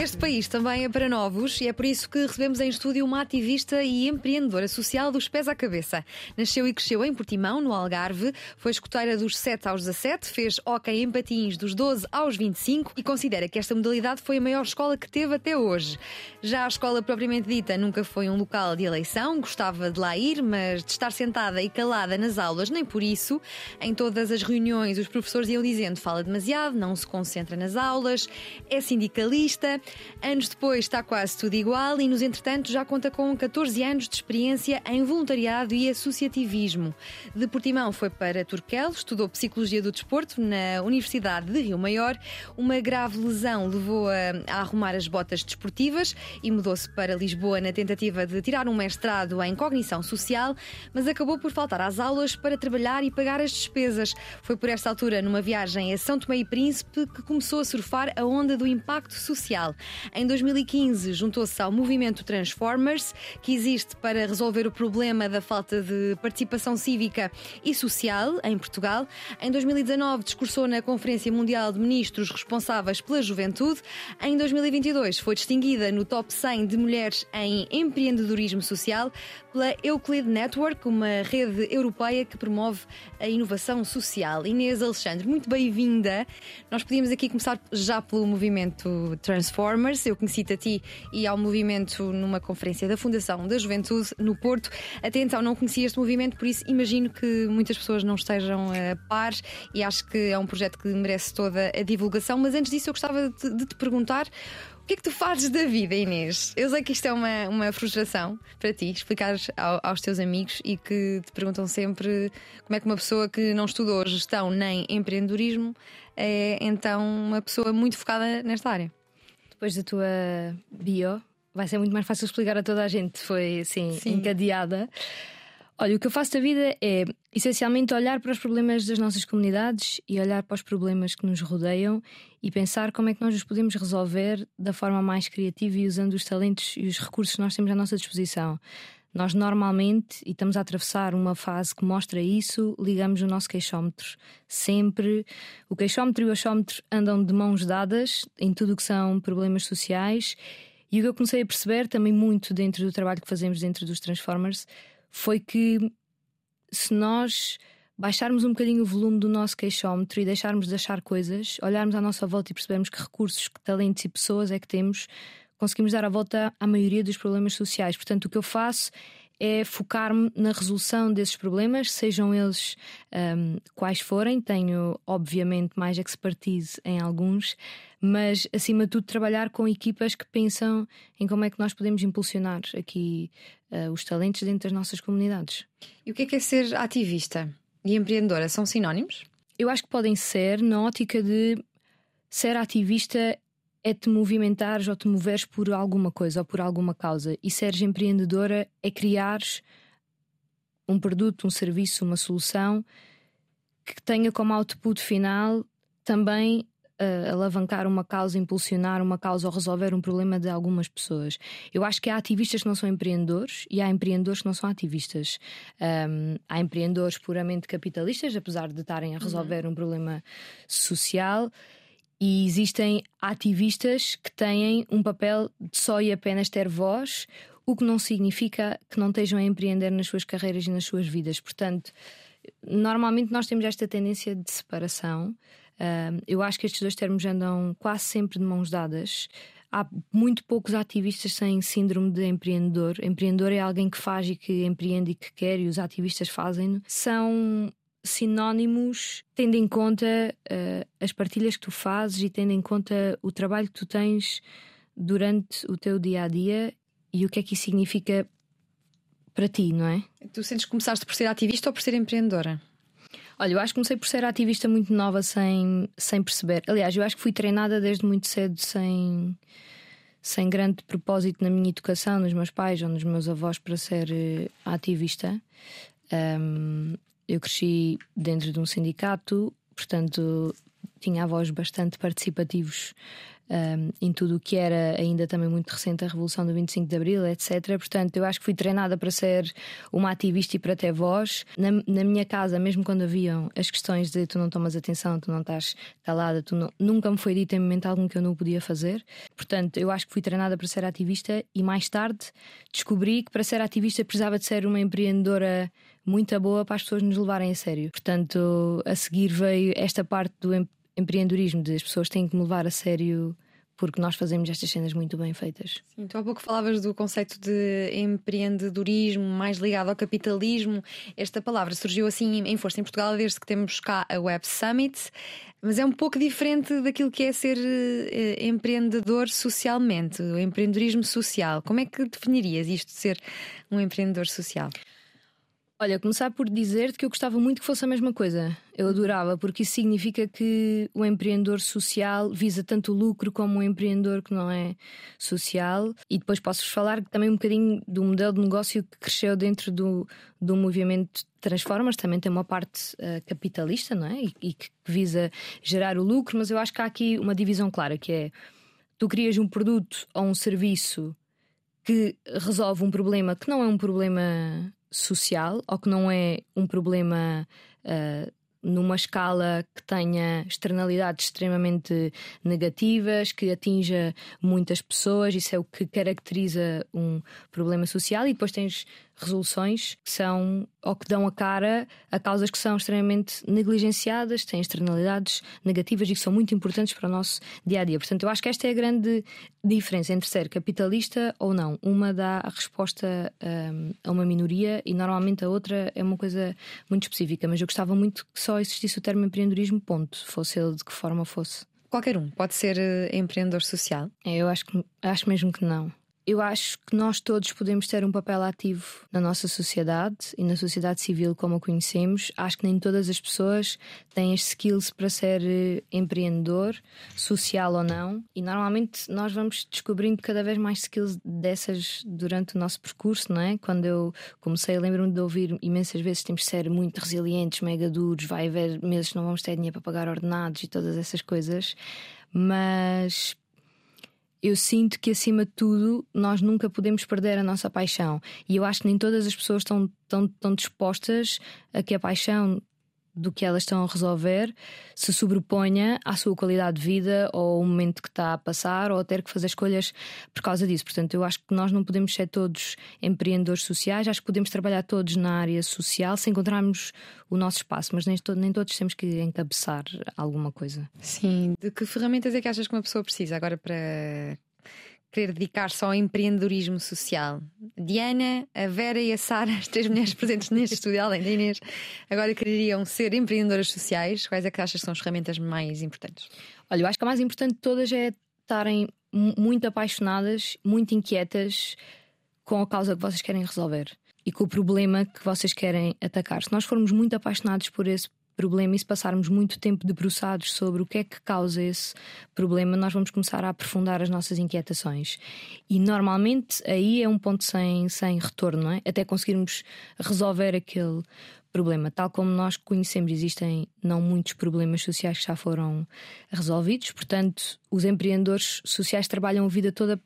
Este país também é para novos e é por isso que recebemos em estúdio uma ativista e empreendedora social dos pés à cabeça. Nasceu e cresceu em Portimão, no Algarve, foi escoteira dos 7 aos 17, fez hóquei em patins dos 12 aos 25 e considera que esta modalidade foi a maior escola que teve até hoje. Já a escola propriamente dita nunca foi um local de eleição, gostava de lá ir, mas de estar sentada e calada nas aulas, nem por isso. Em todas as reuniões, os professores iam dizendo fala demasiado, não se concentra nas aulas, é sindicalista. Anos depois está quase tudo igual e, nos entretanto, já conta com 14 anos de experiência em voluntariado e associativismo. De Portimão foi para Turquel, estudou Psicologia do Desporto na Universidade de Rio Maior. Uma grave lesão levou-a a arrumar as botas desportivas e mudou-se para Lisboa na tentativa de tirar um mestrado em Cognição Social, mas acabou por faltar às aulas para trabalhar e pagar as despesas. Foi por esta altura, numa viagem a São Tomé e Príncipe, que começou a surfar a onda do impacto social. Em 2015, juntou-se ao movimento Transformers, que existe para resolver o problema da falta de participação cívica e social em Portugal. Em 2019, discursou na Conferência Mundial de Ministros responsáveis pela juventude. Em 2022, foi distinguida no top 100 de mulheres em empreendedorismo social pela Euclid Network, uma rede europeia que promove a inovação social. Inês Alexandre, muito bem-vinda. Nós podíamos aqui começar já pelo movimento Transformers. Eu conheci-te a ti e ao movimento numa conferência da Fundação da Juventude no Porto. Até então não conhecia este movimento, por isso imagino que muitas pessoas não estejam a par e acho que é um projeto que merece toda a divulgação. Mas antes disso, eu gostava de, te perguntar que é que tu fazes da vida, Inês? Eu sei que isto é uma, uma frustração para ti, explicar ao, aos teus amigos e que te perguntam sempre como é que uma pessoa que não estudou gestão nem empreendedorismo é então uma pessoa muito focada nesta área. Depois da tua bio, vai ser muito mais fácil explicar a toda a gente. Foi assim, Sim. encadeada. Olha, o que eu faço da vida é essencialmente olhar para os problemas das nossas comunidades e olhar para os problemas que nos rodeiam e pensar como é que nós os podemos resolver da forma mais criativa e usando os talentos e os recursos que nós temos à nossa disposição. Nós normalmente, e estamos a atravessar uma fase que mostra isso, ligamos o nosso queixómetro. Sempre. O queixómetro e o achómetro andam de mãos dadas em tudo o que são problemas sociais. E o que eu comecei a perceber também muito dentro do trabalho que fazemos dentro dos Transformers foi que se nós baixarmos um bocadinho o volume do nosso queixómetro e deixarmos de achar coisas, olharmos à nossa volta e percebermos que recursos, que talentos e pessoas é que temos, conseguimos dar a volta à maioria dos problemas sociais. Portanto, o que eu faço é focar-me na resolução desses problemas, sejam eles um, quais forem. Tenho, obviamente, mais expertise em alguns, mas acima de tudo, trabalhar com equipas que pensam em como é que nós podemos impulsionar aqui uh, os talentos dentro das nossas comunidades. E o que é, que é ser ativista e empreendedora? São sinónimos? Eu acho que podem ser, na ótica de ser ativista é te movimentares ou te moveres por alguma coisa ou por alguma causa. E seres empreendedora é criares um produto, um serviço, uma solução que tenha como output final também uh, alavancar uma causa, impulsionar uma causa ou resolver um problema de algumas pessoas. Eu acho que há ativistas que não são empreendedores e há empreendedores que não são ativistas. Um, há empreendedores puramente capitalistas, apesar de estarem a resolver uhum. um problema social. E existem ativistas que têm um papel de só e apenas ter voz, o que não significa que não estejam a empreender nas suas carreiras e nas suas vidas. Portanto, normalmente nós temos esta tendência de separação. Eu acho que estes dois termos andam quase sempre de mãos dadas. Há muito poucos ativistas sem síndrome de empreendedor. Empreendedor é alguém que faz e que empreende e que quer, e os ativistas fazem-no. São sinónimos, tendo em conta uh, as partilhas que tu fazes e tendo em conta o trabalho que tu tens durante o teu dia a dia e o que é que isso significa para ti, não é? Tu sentes que começaste por ser ativista ou por ser empreendedora? Olha, eu acho que comecei por ser ativista muito nova sem, sem perceber. Aliás, eu acho que fui treinada desde muito cedo sem, sem grande propósito na minha educação, nos meus pais ou nos meus avós para ser uh, ativista. Um, eu cresci dentro de um sindicato, portanto tinha avós bastante participativos um, em tudo o que era ainda também muito recente a Revolução do 25 de Abril, etc. Portanto, eu acho que fui treinada para ser uma ativista e para ter voz. Na, na minha casa, mesmo quando haviam as questões de tu não tomas atenção, tu não estás calada, tu não, nunca me foi dito em momento algum que eu não podia fazer. Portanto, eu acho que fui treinada para ser ativista e mais tarde descobri que para ser ativista precisava de ser uma empreendedora muito boa para as pessoas nos levarem a sério. Portanto, a seguir veio esta parte do empreendedorismo, de as pessoas têm que me levar a sério porque nós fazemos estas cenas muito bem feitas. Sim, tu há pouco falavas do conceito de empreendedorismo mais ligado ao capitalismo. Esta palavra surgiu assim em força em Portugal desde que temos cá a Web Summit, mas é um pouco diferente daquilo que é ser eh, empreendedor socialmente, o empreendedorismo social. Como é que definirias isto de ser um empreendedor social? Olha, começar por dizer que eu gostava muito que fosse a mesma coisa. Eu adorava, porque isso significa que o empreendedor social visa tanto o lucro como o empreendedor que não é social. E depois posso-vos falar também um bocadinho do modelo de negócio que cresceu dentro do, do movimento Transformas. Também tem uma parte uh, capitalista, não é? E, e que visa gerar o lucro, mas eu acho que há aqui uma divisão clara que é tu crias um produto ou um serviço que resolve um problema que não é um problema social ou que não é um problema uh, numa escala que tenha externalidades extremamente negativas, que atinja muitas pessoas, isso é o que caracteriza um problema social, e depois tens resoluções que são ou que dão a cara a causas que são extremamente negligenciadas, têm externalidades negativas e que são muito importantes para o nosso dia a dia. Portanto, eu acho que esta é a grande diferença entre ser capitalista ou não. Uma dá a resposta um, a uma minoria e normalmente a outra é uma coisa muito específica. Mas eu gostava muito que só existisse o termo empreendedorismo, ponto, fosse ele de que forma fosse. Qualquer um pode ser uh, empreendedor social? Eu acho, que, acho mesmo que não. Eu acho que nós todos podemos ter um papel ativo na nossa sociedade e na sociedade civil como a conhecemos. Acho que nem todas as pessoas têm as skills para ser eh, empreendedor, social ou não. E normalmente nós vamos descobrindo cada vez mais skills dessas durante o nosso percurso, não é? Quando eu comecei, lembro-me de ouvir imensas vezes temos de ser muito resilientes, mega duros, vai haver meses que não vamos ter dinheiro para pagar ordenados e todas essas coisas. Mas eu sinto que, acima de tudo, nós nunca podemos perder a nossa paixão. E eu acho que nem todas as pessoas estão tão, tão dispostas a que a paixão do que elas estão a resolver se sobreponha à sua qualidade de vida ou ao momento que está a passar ou a ter que fazer escolhas por causa disso. Portanto, eu acho que nós não podemos ser todos empreendedores sociais, acho que podemos trabalhar todos na área social se encontrarmos o nosso espaço, mas nem, nem todos temos que encabeçar alguma coisa. Sim, de que ferramentas é que achas que uma pessoa precisa agora para querer dedicar-se ao empreendedorismo social. Diana, a Vera e a Sara, as três mulheres presentes neste estúdio, além da Inês, agora queriam ser empreendedoras sociais. Quais é que achas que são as ferramentas mais importantes? Olha, eu acho que a mais importante de todas é estarem muito apaixonadas, muito inquietas com a causa que vocês querem resolver e com o problema que vocês querem atacar. Se nós formos muito apaixonados por esse problema e se passarmos muito tempo debruçados sobre o que é que causa esse problema, nós vamos começar a aprofundar as nossas inquietações. E normalmente aí é um ponto sem, sem retorno, não é? Até conseguirmos resolver aquele problema. Tal como nós conhecemos, existem não muitos problemas sociais que já foram resolvidos, portanto, os empreendedores sociais trabalham a vida toda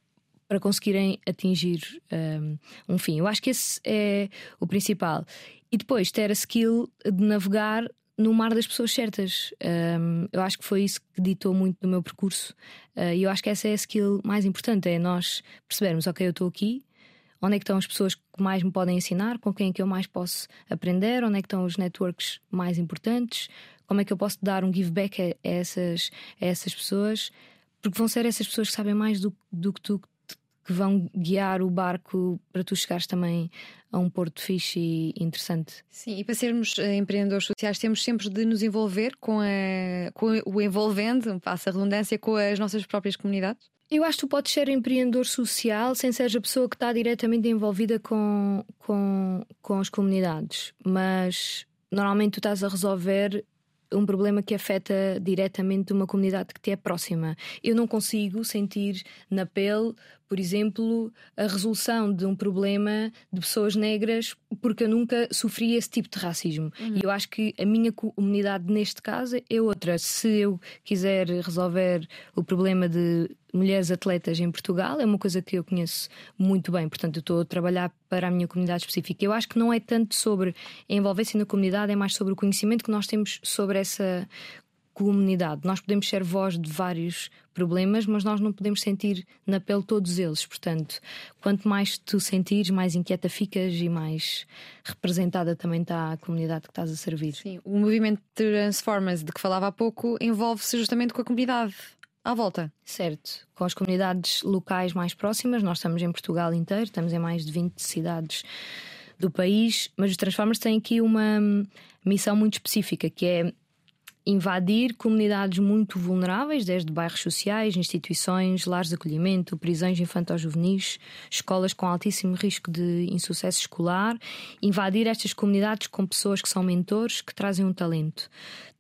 para conseguirem atingir um, um fim. Eu acho que esse é o principal. E depois ter a skill de navegar no mar das pessoas certas. Um, eu acho que foi isso que ditou muito no meu percurso. Uh, e eu acho que essa é a skill mais importante: é nós percebermos, ok, eu estou aqui, onde é que estão as pessoas que mais me podem ensinar, com quem é que eu mais posso aprender, onde é que estão os networks mais importantes, como é que eu posso dar um give back a, essas, a essas pessoas, porque vão ser essas pessoas que sabem mais do, do que tu que vão guiar o barco para tu chegares também a um porto fixe e interessante. Sim, e para sermos eh, empreendedores sociais temos sempre de nos envolver com, a, com o envolvendo, passa a redundância, com as nossas próprias comunidades? Eu acho que tu podes ser empreendedor social sem ser a pessoa que está diretamente envolvida com, com, com as comunidades, mas normalmente tu estás a resolver um problema que afeta diretamente uma comunidade que te é próxima. Eu não consigo sentir na pele por exemplo, a resolução de um problema de pessoas negras, porque eu nunca sofri esse tipo de racismo. Uhum. E eu acho que a minha comunidade, neste caso, é outra. Se eu quiser resolver o problema de mulheres atletas em Portugal, é uma coisa que eu conheço muito bem, portanto, eu estou a trabalhar para a minha comunidade específica. Eu acho que não é tanto sobre a envolvência na comunidade, é mais sobre o conhecimento que nós temos sobre essa comunidade. Nós podemos ser voz de vários problemas, mas nós não podemos sentir na pele todos eles. Portanto, quanto mais tu sentires, mais inquieta ficas e mais representada também está a comunidade que estás a servir. Sim, o movimento Transformers de que falava há pouco envolve-se justamente com a comunidade à volta. Certo, com as comunidades locais mais próximas, nós estamos em Portugal inteiro, estamos em mais de 20 cidades do país, mas os Transformers têm aqui uma missão muito específica que é invadir comunidades muito vulneráveis, desde bairros sociais, instituições, lares de acolhimento, prisões infantil-juvenis, escolas com altíssimo risco de insucesso escolar, invadir estas comunidades com pessoas que são mentores, que trazem um talento.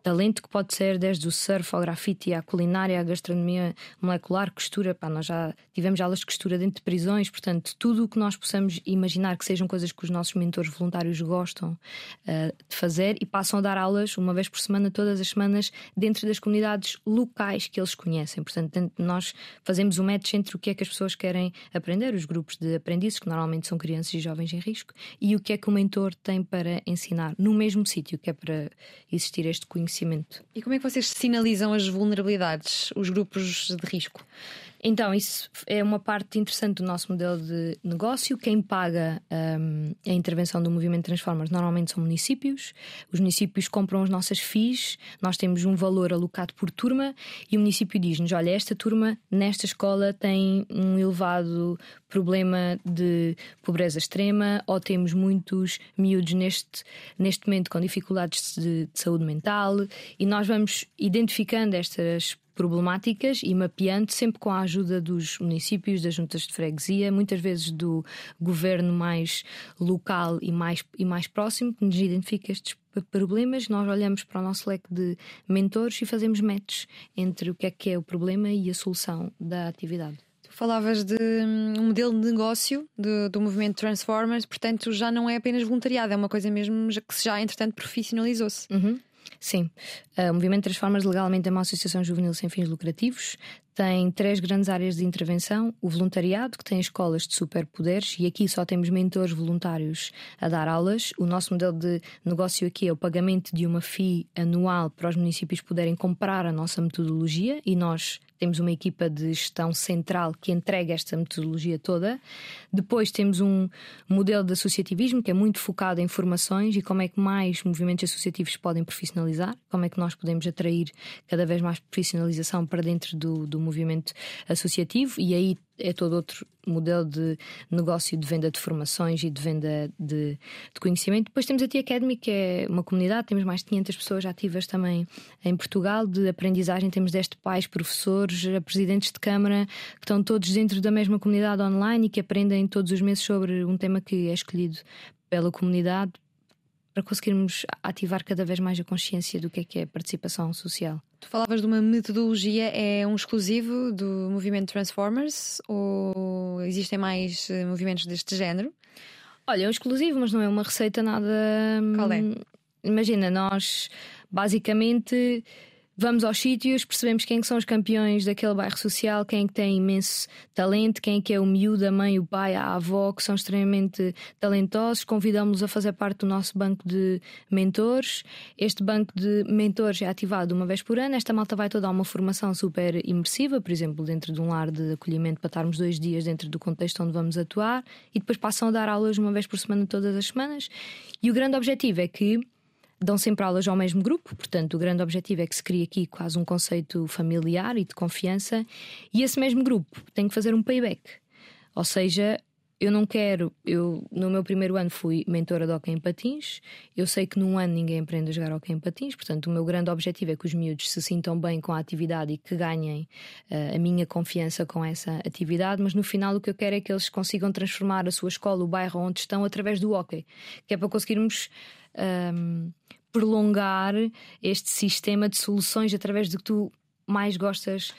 Talento que pode ser desde o surf ao grafite, à culinária, à gastronomia molecular, costura. Pá, nós já tivemos aulas de costura dentro de prisões, portanto, tudo o que nós possamos imaginar que sejam coisas que os nossos mentores voluntários gostam uh, de fazer e passam a dar aulas uma vez por semana, todas as semanas, dentro das comunidades locais que eles conhecem. Portanto, nós fazemos um match entre o que é que as pessoas querem aprender, os grupos de aprendizes, que normalmente são crianças e jovens em risco, e o que é que o mentor tem para ensinar no mesmo sítio, que é para existir este conhecimento conhecimento. E como é que vocês sinalizam as vulnerabilidades, os grupos de risco? Então, isso é uma parte interessante do nosso modelo de negócio. Quem paga um, a intervenção do movimento Transformers normalmente são municípios. Os municípios compram as nossas FIIs, nós temos um valor alocado por turma e o município diz-nos: olha, esta turma nesta escola tem um elevado problema de pobreza extrema ou temos muitos miúdos neste, neste momento com dificuldades de, de saúde mental e nós vamos identificando estas problemáticas e mapeando, sempre com a ajuda dos municípios, das juntas de freguesia, muitas vezes do governo mais local e mais, e mais próximo, que nos identifica estes problemas. Nós olhamos para o nosso leque de mentores e fazemos matches entre o que é que é o problema e a solução da atividade. Falavas de hum, um modelo de negócio do, do movimento Transformers, portanto já não é apenas voluntariado, é uma coisa mesmo que já entretanto profissionalizou-se. Uhum. Sim. O Movimento Transformas legalmente é uma associação juvenil sem fins lucrativos. Tem três grandes áreas de intervenção: o voluntariado, que tem escolas de superpoderes, e aqui só temos mentores voluntários a dar aulas. O nosso modelo de negócio aqui é o pagamento de uma FII anual para os municípios poderem comprar a nossa metodologia e nós temos uma equipa de gestão central que entrega esta metodologia toda. Depois temos um modelo de associativismo que é muito focado em formações e como é que mais movimentos associativos podem profissionalizar, como é que nós podemos atrair cada vez mais profissionalização para dentro do, do movimento associativo e aí é todo outro modelo de negócio de venda de formações e de venda de, de, conhecimento. Depois temos a Tia Academy, que é uma comunidade, temos mais de 500 pessoas ativas também em Portugal, de aprendizagem. Temos 10 pais, professores, presidentes de Câmara, que estão todos dentro da mesma comunidade online e que aprendem todos os meses sobre um tema que é escolhido pela comunidade para conseguirmos ativar cada vez mais a consciência do que é que é participação social. Tu falavas de uma metodologia, é um exclusivo do movimento Transformers ou existem mais eh, movimentos deste género? Olha, é um exclusivo, mas não é uma receita nada. Qual é? Hum, imagina, nós basicamente Vamos aos sítios, percebemos quem é são os campeões daquele bairro social, quem é que tem imenso talento, quem é que é o miúdo, a mãe, o pai, a avó, que são extremamente talentosos. Convidamos-los a fazer parte do nosso banco de mentores. Este banco de mentores é ativado uma vez por ano. Esta malta vai toda a uma formação super imersiva, por exemplo, dentro de um lar de acolhimento para estarmos dois dias dentro do contexto onde vamos atuar e depois passam a dar aulas uma vez por semana, todas as semanas. E o grande objetivo é que dão sempre aulas ao mesmo grupo, portanto, o grande objetivo é que se crie aqui quase um conceito familiar e de confiança, e esse mesmo grupo tem que fazer um payback. Ou seja, eu não quero, eu no meu primeiro ano fui mentora de hockey em patins, eu sei que num ano ninguém aprende a jogar hockey em patins, portanto o meu grande objetivo é que os miúdos se sintam bem com a atividade e que ganhem uh, a minha confiança com essa atividade, mas no final o que eu quero é que eles consigam transformar a sua escola, o bairro onde estão, através do hockey, que é para conseguirmos um, prolongar este sistema de soluções através do que tu mais gostas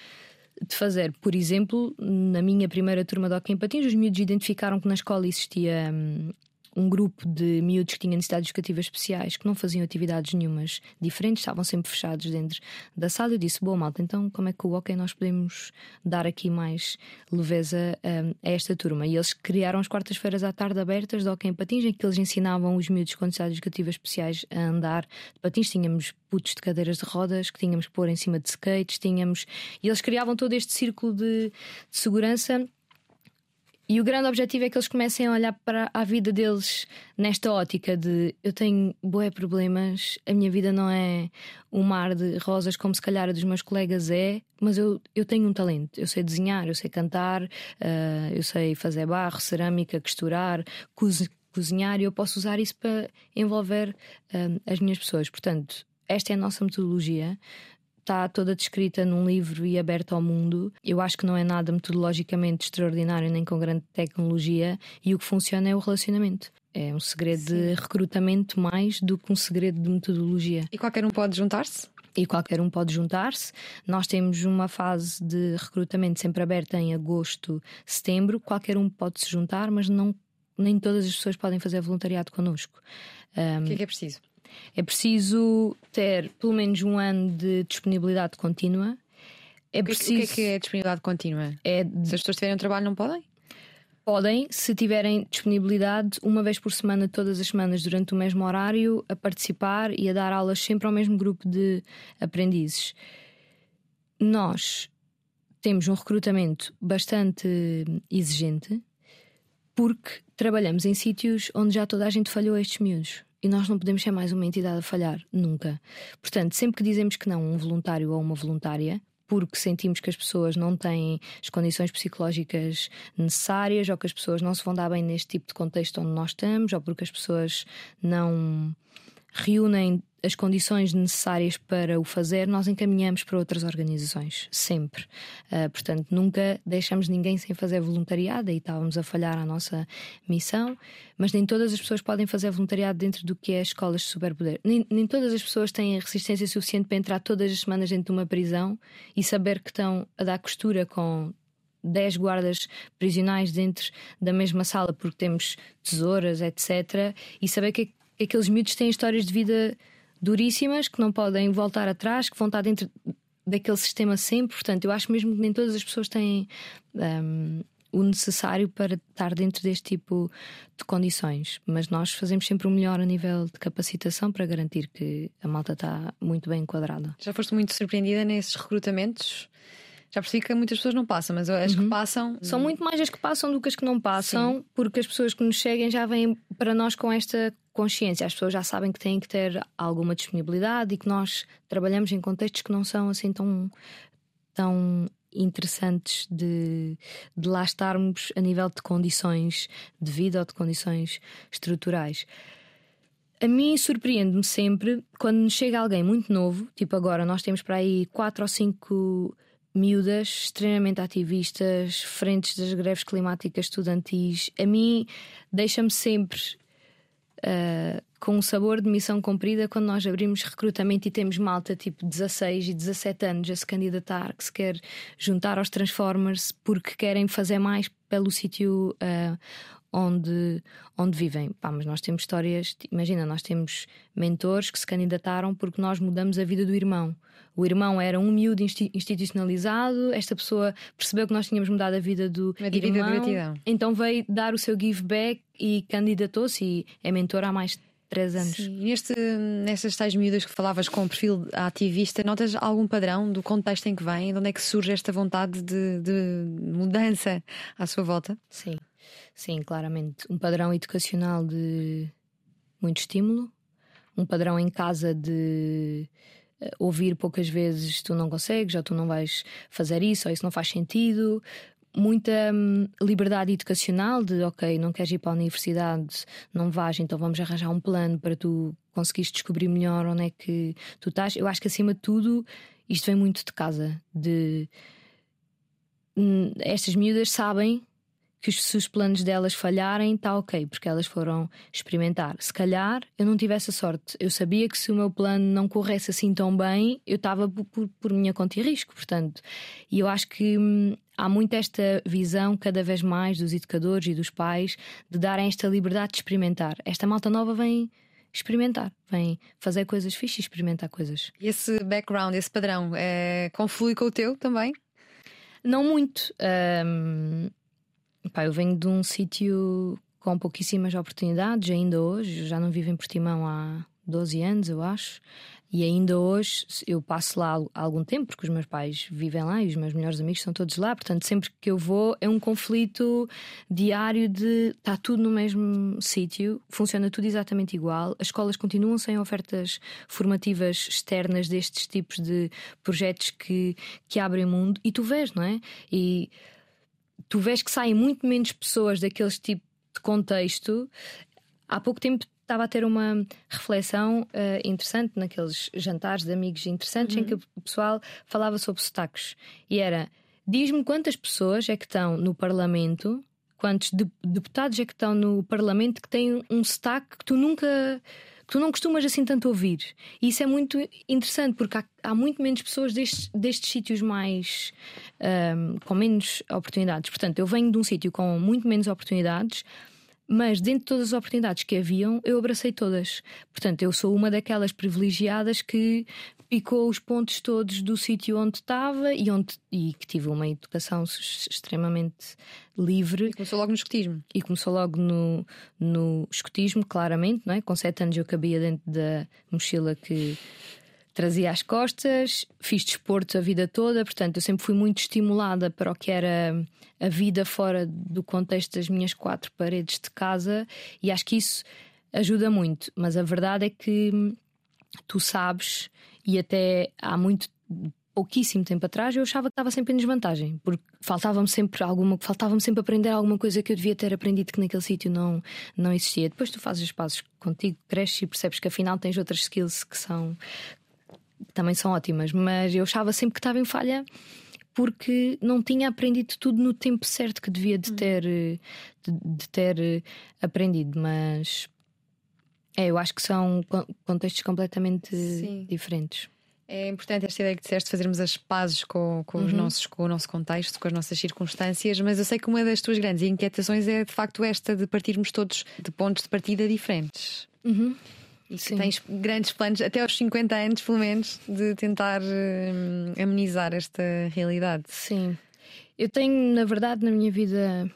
de fazer. Por exemplo, na minha primeira turma de Hockey em Patins, os miúdos identificaram que na escola existia hum, um grupo de miúdos que tinham necessidades educativas especiais, que não faziam atividades nenhumas diferentes, estavam sempre fechados dentro da sala. Eu disse: Boa, malta, então como é que o hockey nós podemos dar aqui mais leveza um, a esta turma? E eles criaram as quartas-feiras à tarde abertas de hockey em patins, em que eles ensinavam os miúdos com necessidades educativas especiais a andar de patins. Tínhamos putos de cadeiras de rodas que tínhamos que pôr em cima de skates, tínhamos. E eles criavam todo este círculo de, de segurança e o grande objetivo é que eles comecem a olhar para a vida deles nesta ótica de eu tenho bué problemas, a minha vida não é um mar de rosas como se calhar a dos meus colegas é, mas eu, eu tenho um talento. Eu sei desenhar, eu sei cantar, uh, eu sei fazer barro, cerâmica, costurar, cozinhar e eu posso usar isso para envolver uh, as minhas pessoas. Portanto, esta é a nossa metodologia está toda descrita num livro e aberta ao mundo. Eu acho que não é nada metodologicamente extraordinário nem com grande tecnologia e o que funciona é o relacionamento. É um segredo Sim. de recrutamento mais do que um segredo de metodologia. E qualquer um pode juntar-se? E qualquer um pode juntar-se. Nós temos uma fase de recrutamento sempre aberta em agosto, setembro. Qualquer um pode se juntar, mas não, nem todas as pessoas podem fazer voluntariado connosco. Um, o que é, que é preciso? É preciso ter pelo menos um ano de disponibilidade contínua. É preciso... O que é que é disponibilidade contínua? É... Se as pessoas tiverem um trabalho, não podem? Podem, se tiverem disponibilidade, uma vez por semana, todas as semanas, durante o mesmo horário, a participar e a dar aulas sempre ao mesmo grupo de aprendizes. Nós temos um recrutamento bastante exigente porque trabalhamos em sítios onde já toda a gente falhou estes miúdos. E nós não podemos ser mais uma entidade a falhar, nunca. Portanto, sempre que dizemos que não a um voluntário ou uma voluntária, porque sentimos que as pessoas não têm as condições psicológicas necessárias, ou que as pessoas não se vão dar bem neste tipo de contexto onde nós estamos, ou porque as pessoas não reúnem as condições necessárias para o fazer, nós encaminhamos para outras organizações, sempre. Uh, portanto, nunca deixamos ninguém sem fazer voluntariado, e estávamos a falhar a nossa missão, mas nem todas as pessoas podem fazer voluntariado dentro do que é escolas de superpoder. Nem, nem todas as pessoas têm resistência suficiente para entrar todas as semanas dentro de uma prisão e saber que estão a dar costura com 10 guardas prisionais dentro da mesma sala porque temos tesouras, etc. E saber que aqueles miúdos têm histórias de vida duríssimas que não podem voltar atrás, que vão estar dentro daquele sistema sempre. Portanto, eu acho mesmo que nem todas as pessoas têm um, o necessário para estar dentro deste tipo de condições. Mas nós fazemos sempre o melhor a nível de capacitação para garantir que a malta está muito bem enquadrada. Já foste muito surpreendida nesses recrutamentos? Já percebi que muitas pessoas não passam, mas as uhum. que passam. São muito mais as que passam do que as que não passam, Sim. porque as pessoas que nos seguem já vêm para nós com esta consciência. As pessoas já sabem que têm que ter alguma disponibilidade e que nós trabalhamos em contextos que não são assim tão, tão interessantes de, de lá estarmos a nível de condições de vida ou de condições estruturais. A mim surpreende-me sempre quando chega alguém muito novo, tipo agora nós temos para aí quatro ou cinco miúdas extremamente ativistas, frentes das greves climáticas estudantis. A mim deixa-me sempre uh, com um sabor de missão cumprida quando nós abrimos recrutamento e temos malta tipo 16 e 17 anos a se candidatar, que se quer juntar aos Transformers porque querem fazer mais pelo sítio uh, onde, onde vivem. Pá, mas nós temos histórias, imagina, nós temos mentores que se candidataram porque nós mudamos a vida do irmão. O irmão era um miúdo institucionalizado, esta pessoa percebeu que nós tínhamos mudado a vida do Uma irmão, de então veio dar o seu give back e candidatou-se e é mentor há mais de três anos. Sim. Neste, nestas tais miúdas que falavas com o perfil ativista, notas algum padrão do contexto em que vem? De onde é que surge esta vontade de, de mudança à sua volta? Sim, sim, claramente. Um padrão educacional de muito estímulo, um padrão em casa de eh, ouvir poucas vezes tu não consegues, ou tu não vais fazer isso, ou isso não faz sentido. Muita hum, liberdade educacional de ok, não queres ir para a universidade, não vais, então vamos arranjar um plano para tu conseguires descobrir melhor onde é que tu estás. Eu acho que acima de tudo isto vem muito de casa, de hum, estas miúdas sabem que se os planos delas falharem, está ok, porque elas foram experimentar. Se calhar eu não tivesse a sorte. Eu sabia que se o meu plano não corresse assim tão bem, eu estava por, por, por minha conta e risco, portanto. E eu acho que hum, há muito esta visão, cada vez mais, dos educadores e dos pais, de darem esta liberdade de experimentar. Esta malta nova vem experimentar, vem fazer coisas fixas e experimentar coisas. E esse background, esse padrão, é, conflui com o teu também? Não muito. Um, pá, eu venho de um sítio com pouquíssimas oportunidades, ainda hoje. Já não vivo em Portimão há 12 anos, eu acho. E ainda hoje eu passo lá há algum tempo, porque os meus pais vivem lá e os meus melhores amigos são todos lá. Portanto, sempre que eu vou é um conflito diário de está tudo no mesmo sítio, funciona tudo exatamente igual. As escolas continuam sem ofertas formativas externas destes tipos de projetos que, que abrem mundo. E tu vês, não é? E tu vês que saem muito menos pessoas daqueles tipo de contexto. Há pouco tempo estava a ter uma reflexão uh, interessante naqueles jantares de amigos interessantes uhum. em que o pessoal falava sobre sotaques. E era: diz-me quantas pessoas é que estão no Parlamento, quantos de deputados é que estão no Parlamento que têm um sotaque que tu nunca. Que tu não costumas assim tanto ouvir. E isso é muito interessante porque há, há muito menos pessoas destes, destes sítios mais. Um, com menos oportunidades. Portanto, eu venho de um sítio com muito menos oportunidades mas dentro de todas as oportunidades que haviam, eu abracei todas. Portanto, eu sou uma daquelas privilegiadas que picou os pontos todos do sítio onde estava e, onde, e que tive uma educação extremamente livre. E começou logo no escotismo. E começou logo no, no escotismo, claramente, não é? Com sete anos eu cabia dentro da mochila que trazia às costas, fiz desporto a vida toda, portanto, eu sempre fui muito estimulada para o que era a vida fora do contexto das minhas quatro paredes de casa e acho que isso ajuda muito. Mas a verdade é que tu sabes, e até há muito pouquíssimo tempo atrás eu achava que estava sempre em desvantagem, porque faltava-me sempre alguma, faltava-me sempre aprender alguma coisa que eu devia ter aprendido que naquele sítio não, não existia. Depois tu fazes os passos contigo, cresces e percebes que afinal tens outras skills que são também são ótimas, mas eu achava sempre que estava em falha porque não tinha aprendido tudo no tempo certo que devia de hum. ter, de, de ter eh, aprendido, mas é, eu acho que são contextos completamente Sim. diferentes. É importante esta ideia que disseste, fazermos as pazes com, com, uhum. os nossos, com o nosso contexto, com as nossas circunstâncias, mas eu sei que uma das tuas grandes inquietações é de facto esta de partirmos todos de pontos de partida diferentes. Uhum. E que tens grandes planos, até aos 50 anos, pelo menos, de tentar hum, amenizar esta realidade. Sim. Eu tenho, na verdade, na minha vida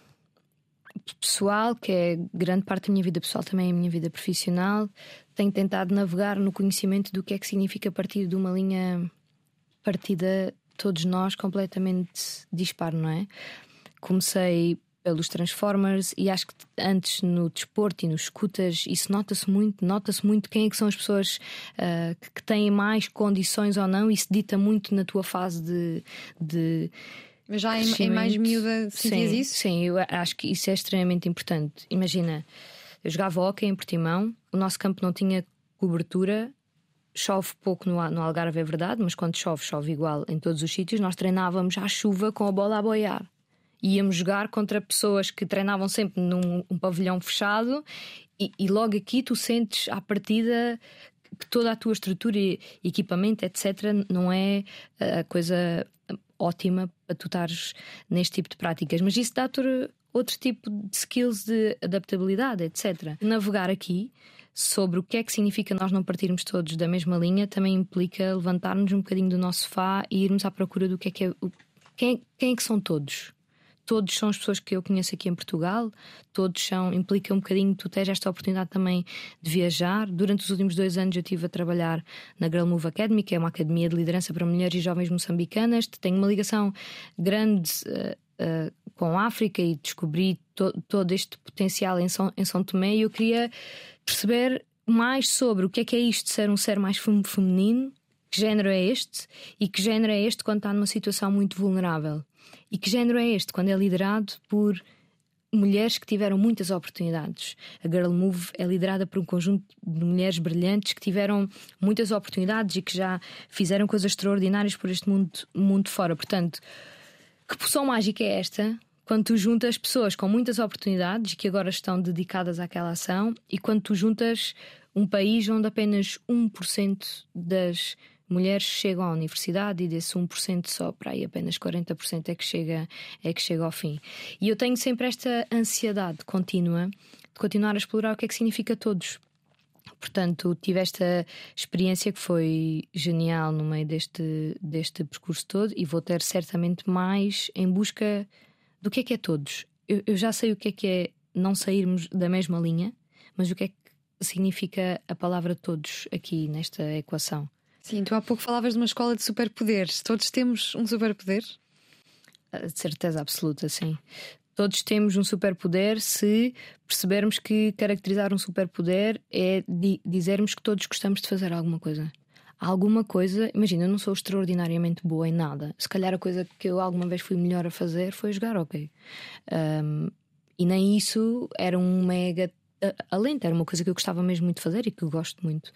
pessoal, que é grande parte da minha vida pessoal, também é a minha vida profissional, tenho tentado navegar no conhecimento do que é que significa partir de uma linha partida, todos nós, completamente disparo, não é? Comecei pelos Transformers e acho que antes no desporto e nos escutas isso nota-se muito, nota-se muito quem é que são as pessoas uh, que, que, têm mais condições ou não, isso dita muito na tua fase de, de mas já em, em, mais miúda sentias sim, isso? Sim, eu acho que isso é extremamente importante. Imagina, eu jogava hockey em Portimão, o nosso campo não tinha cobertura, chove pouco no, no Algarve, é verdade, mas quando chove, chove igual em todos os sítios. Nós treinávamos à chuva com a bola a boiar íamos jogar contra pessoas que treinavam sempre num um pavilhão fechado e, e, logo aqui tu sentes à partida que toda a tua estrutura e equipamento, etc., não é a coisa ótima para tu estares neste tipo de práticas, mas isso dá-te outro tipo de skills de adaptabilidade, etc. Navegar aqui sobre o que é que significa nós não partirmos todos da mesma linha também implica levantar-nos um bocadinho do nosso sofá e irmos à procura do que é que é. Quem, quem é que são todos? Todos são as pessoas que eu conheço aqui em Portugal, todos são, implica um bocadinho, tu tens esta oportunidade também de viajar. Durante os últimos dois anos eu estive a trabalhar na Girl Move Academy, que é uma academia de liderança para mulheres e jovens moçambicanas. Tenho uma ligação grande uh, uh, com a África e descobri to todo este potencial em São, em São Tomé e eu queria perceber mais sobre o que é que é isto de ser um ser mais feminino, que género é este e que género é este quando está numa situação muito vulnerável. E que género é este quando é liderado por mulheres que tiveram muitas oportunidades. A Girl Move é liderada por um conjunto de mulheres brilhantes que tiveram muitas oportunidades e que já fizeram coisas extraordinárias por este mundo, mundo fora. Portanto, que poção mágica é esta quando tu juntas pessoas com muitas oportunidades que agora estão dedicadas àquela ação e quando tu juntas um país onde apenas 1% das mulheres chegam à universidade e desse 1% só para aí apenas 40% é que chega é que chega ao fim. E eu tenho sempre esta ansiedade contínua de continuar a explorar o que é que significa todos. Portanto, tive esta experiência que foi genial no meio deste, deste percurso todo e vou ter certamente mais em busca do que é que é todos. Eu, eu já sei o que é que é não sairmos da mesma linha, mas o que é que significa a palavra todos aqui nesta equação. Sim, tu há pouco falavas de uma escola de superpoderes. Todos temos um superpoder? Ah, de certeza absoluta, sim. Todos temos um superpoder se percebermos que caracterizar um superpoder é di dizermos que todos gostamos de fazer alguma coisa. Alguma coisa, imagina, eu não sou extraordinariamente boa em nada. Se calhar a coisa que eu alguma vez fui melhor a fazer foi jogar ok. Um, e nem isso era um mega alento, era uma coisa que eu gostava mesmo muito de fazer e que eu gosto muito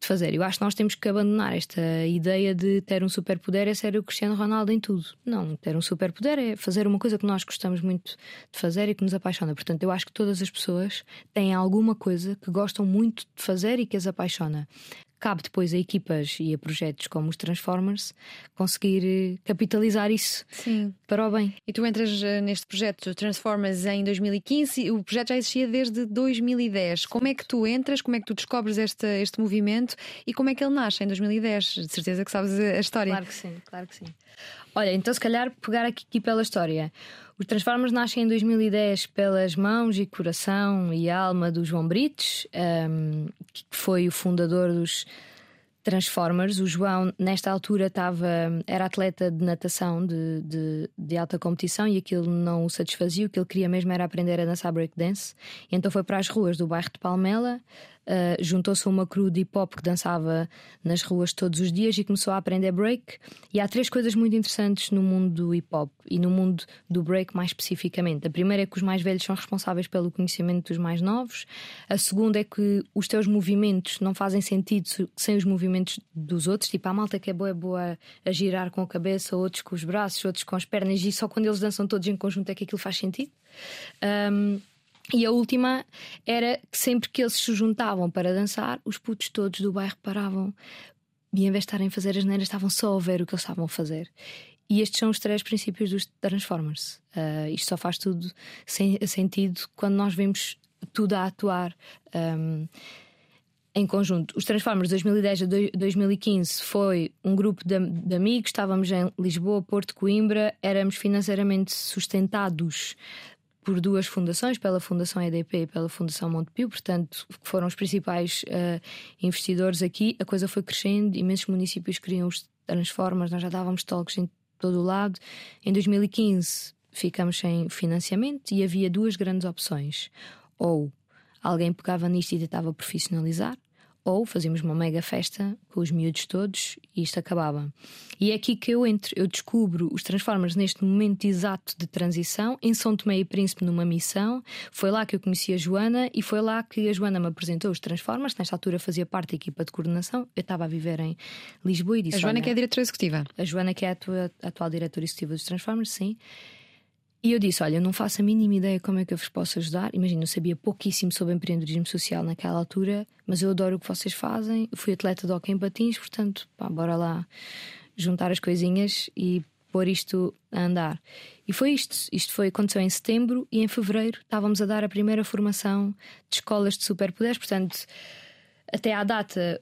de fazer. Eu acho que nós temos que abandonar esta ideia de ter um superpoder é ser o Cristiano Ronaldo em tudo. Não, ter um superpoder é fazer uma coisa que nós gostamos muito de fazer e que nos apaixona. Portanto, eu acho que todas as pessoas têm alguma coisa que gostam muito de fazer e que as apaixona cabe depois a equipas e a projetos como os Transformers conseguir eh, capitalizar isso Sim. para o bem. E tu entras eh, neste projeto Transformers em 2015 e o projeto já existia desde 2010. Como é que tu entras, como é que tu descobres este, este movimento e como é que ele nasce em 2010? De certeza que sabes a história. Claro que sim, claro que sim. Olha, então se calhar pegar aqui pela história. Os Transformers nascem em 2010 pelas mãos e coração e alma do João Brites, um, que foi o fundador dos Transformers. O João, nesta altura, estava, era atleta de natação de, de, de, alta competição e aquilo não o satisfazia. O que ele queria mesmo era aprender a dançar breakdance. Então foi para as ruas do bairro de Palmela uh, juntou-se a uma crew de hip hop que dançava nas ruas todos os dias e começou a aprender break. E há três coisas muito interessantes no mundo do hip hop e no mundo do break mais especificamente. A primeira é que os mais velhos são responsáveis pelo conhecimento dos mais novos. A segunda é que os teus movimentos não fazem sentido sem os movimentos dos outros. Tipo, a malta que é boa é boa a girar com a cabeça, outros com os braços, outros com as pernas, e só quando eles dançam todos em conjunto é que aquilo faz sentido. Um, e a última era que sempre que eles se juntavam para dançar, os putos todos do bairro paravam e em vez de estarem a fazer as neiras, estavam só a ver o que eles estavam a fazer. E estes são os três princípios dos Transformers. Uh, isto só faz tudo sem, sentido quando nós vemos tudo a atuar. Um, em conjunto. Os Transformers 2010 a 2015 foi um grupo de, de, amigos, estávamos em Lisboa, Porto, Coimbra, éramos financeiramente sustentados por duas fundações, pela Fundação EDP e pela Fundação Montepio, portanto, foram os principais uh, investidores aqui. A coisa foi crescendo, imensos municípios queriam os Transformers, nós já dávamos talks em todo o lado. Em 2015 ficamos sem financiamento e havia duas grandes opções. Ou alguém pegava nisto e tentava profissionalizar, ou fazíamos uma mega festa com os miúdos todos e isto acabava. E é aqui que eu entro, eu descubro os Transformers neste momento exato de transição, em São Tomé e Príncipe, numa missão. Foi lá que eu conheci a Joana e foi lá que a Joana me apresentou os Transformers. Nesta altura fazia parte da equipa de coordenação. Eu estava a viver em Lisboa e disse: A Joana, que é a diretora executiva. A Joana, que é a, tua, a atual diretora executiva dos Transformers, sim. E eu disse: Olha, não faço a mínima ideia como é que eu vos posso ajudar. Imagina, eu sabia pouquíssimo sobre empreendedorismo social naquela altura, mas eu adoro o que vocês fazem. Eu fui atleta de hockey em patins, portanto, pá, bora lá juntar as coisinhas e pôr isto a andar. E foi isto. Isto foi, aconteceu em setembro e em fevereiro estávamos a dar a primeira formação de escolas de superpoderes. Portanto, até à data,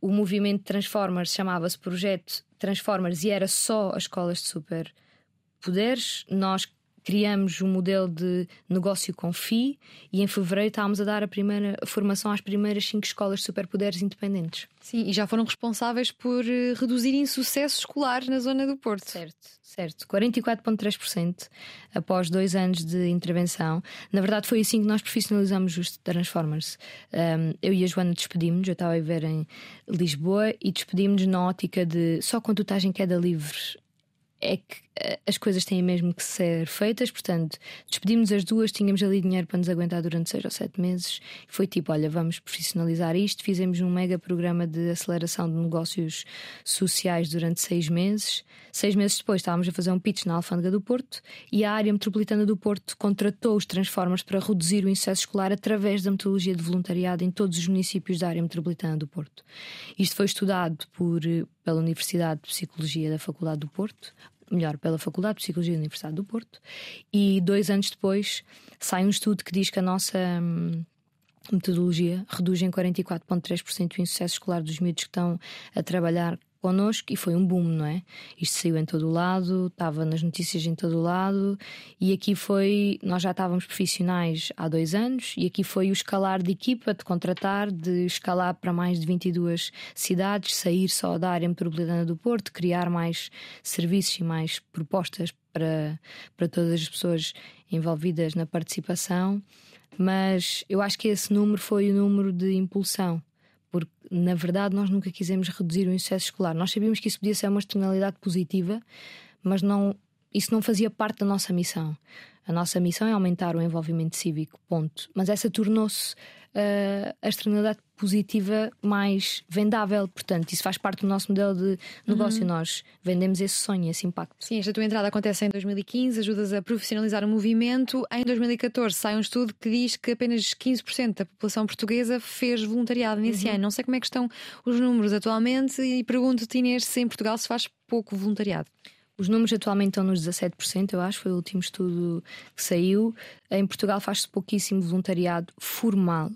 o movimento Transformers chamava-se Projeto Transformers e era só as escolas de superpoderes. Nós criamos um modelo de negócio com FI e em fevereiro estávamos a dar a primeira formação às primeiras cinco escolas de superpoderes independentes. Sim, e já foram responsáveis por uh, reduzir insucesso escolar na zona do Porto. Certo, certo. 44,3% após dois anos de intervenção. Na verdade, foi assim que nós profissionalizamos os Transformers. Um, eu e a Joana despedimos-nos, eu estava a viver em Lisboa e despedimos-nos na ótica de só quando tu estás em queda livre é que as coisas têm mesmo que ser feitas, portanto, despedimos as duas, tínhamos ali dinheiro para nos aguentar durante seis ou sete meses. Foi tipo: olha, vamos profissionalizar isto. Fizemos um mega programa de aceleração de negócios sociais durante seis meses. Seis meses depois estávamos a fazer um pitch na Alfândega do Porto e a área metropolitana do Porto contratou os Transformers para reduzir o insucesso escolar através da metodologia de voluntariado em todos os municípios da área metropolitana do Porto. Isto foi estudado por, pela Universidade de Psicologia da Faculdade do Porto, melhor, pela Faculdade de Psicologia da Universidade do Porto, e dois anos depois sai um estudo que diz que a nossa hum, metodologia reduz em 44,3% o insucesso escolar dos miúdos que estão a trabalhar connosco e foi um boom, não é? Isto saiu em todo o lado, estava nas notícias em todo o lado e aqui foi, nós já estávamos profissionais há dois anos e aqui foi o escalar de equipa, de contratar, de escalar para mais de 22 cidades, sair só da área metropolitana do Porto, criar mais serviços e mais propostas para, para todas as pessoas envolvidas na participação. Mas eu acho que esse número foi o número de impulsão porque na verdade nós nunca quisemos reduzir o insucesso escolar. Nós sabíamos que isso podia ser uma externalidade positiva, mas não, isso não fazia parte da nossa missão. A nossa missão é aumentar o envolvimento cívico, ponto. Mas essa tornou-se uh, a externalidade positiva mais vendável. Portanto, isso faz parte do nosso modelo de negócio. Uhum. Nós vendemos esse sonho, esse impacto. Sim, esta tua entrada acontece em 2015, ajudas a profissionalizar o movimento. Em 2014 sai um estudo que diz que apenas 15% da população portuguesa fez voluntariado nesse uhum. ano. Não sei como é que estão os números atualmente e pergunto-te, Inês, se em Portugal se faz pouco voluntariado. Os números atualmente estão nos 17%, eu acho, foi o último estudo que saiu. Em Portugal faz-se pouquíssimo voluntariado formal.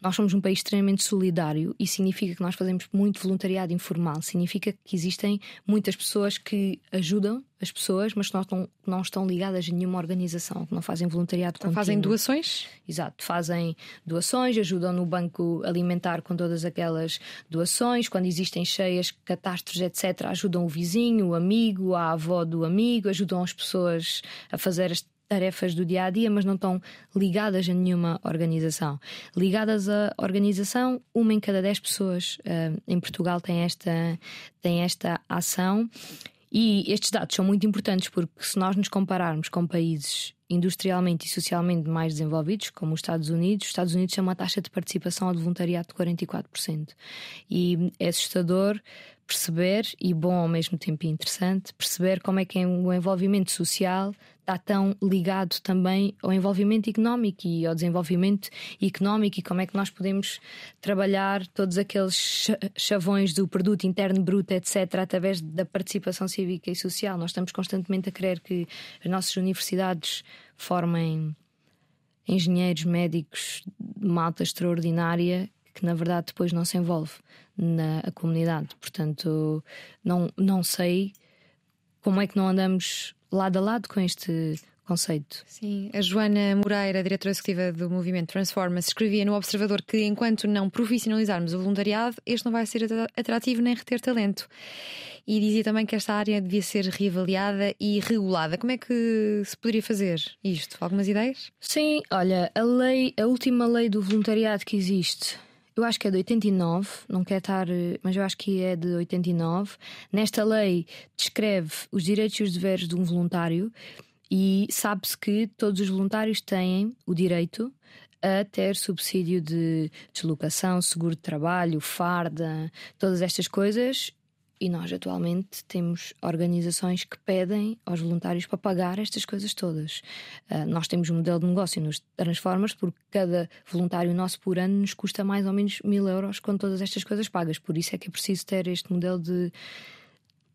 Nós somos um país extremamente solidário e significa que nós fazemos muito voluntariado informal. Significa que existem muitas pessoas que ajudam as pessoas, mas que não estão, não estão ligadas a nenhuma organização, que não fazem voluntariado então Fazem doações? Exato, fazem doações, ajudam no banco alimentar com todas aquelas doações. Quando existem cheias, catástrofes, etc., ajudam o vizinho, o amigo, a avó do amigo, ajudam as pessoas a fazer as tarefas do dia a dia, mas não estão ligadas a nenhuma organização. Ligadas à organização, uma em cada dez pessoas uh, em Portugal tem esta, tem esta ação. E estes dados são muito importantes porque, se nós nos compararmos com países industrialmente e socialmente mais desenvolvidos, como os Estados Unidos, os Estados Unidos têm uma taxa de participação ao voluntariado de 44%. E é assustador perceber, e bom ao mesmo tempo interessante, perceber como é que o envolvimento social está tão ligado também ao envolvimento económico e ao desenvolvimento económico e como é que nós podemos trabalhar todos aqueles chavões do produto interno bruto, etc., através da participação cívica e social. Nós estamos constantemente a querer que as nossas universidades formem engenheiros, médicos, malta extraordinária que na verdade depois não se envolve na comunidade. Portanto, não, não sei como é que não andamos lado a lado com este conceito. Sim, a Joana Moreira, diretora executiva do movimento Transforma, escrevia no Observador que enquanto não profissionalizarmos o voluntariado, este não vai ser atrativo nem reter talento. E dizia também que esta área devia ser reavaliada e regulada. Como é que se poderia fazer isto? Algumas ideias? Sim, olha, a lei, a última lei do voluntariado que existe eu acho que é de 89, não quer estar, mas eu acho que é de 89. Nesta lei descreve os direitos e os deveres de um voluntário e sabe-se que todos os voluntários têm o direito a ter subsídio de deslocação, seguro de trabalho, farda, todas estas coisas e nós atualmente temos organizações que pedem aos voluntários para pagar estas coisas todas. Uh, nós temos um modelo de negócio nos Transformers, porque cada voluntário nosso por ano nos custa mais ou menos mil euros com todas estas coisas pagas. Por isso é que é preciso ter este modelo de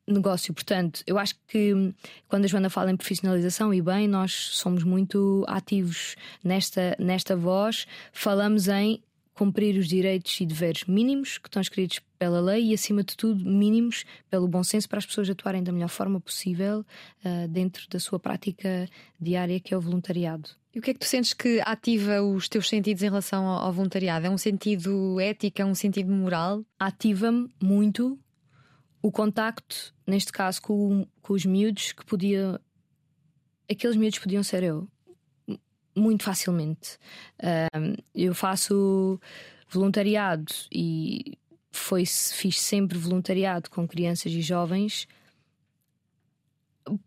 negócio. Portanto, eu acho que quando a Joana fala em profissionalização, e bem, nós somos muito ativos nesta, nesta voz, falamos em cumprir os direitos e deveres mínimos que estão escritos pela lei e, acima de tudo, mínimos pelo bom senso para as pessoas atuarem da melhor forma possível uh, dentro da sua prática diária, que é o voluntariado. E o que é que tu sentes que ativa os teus sentidos em relação ao, voluntariado? É um sentido ético, é um sentido moral? Ativa-me muito o contacto, neste caso, com, com os miúdos que podia. Aqueles miúdos podiam ser eu muito facilmente. eu faço voluntariado e foi, fiz sempre voluntariado com crianças e jovens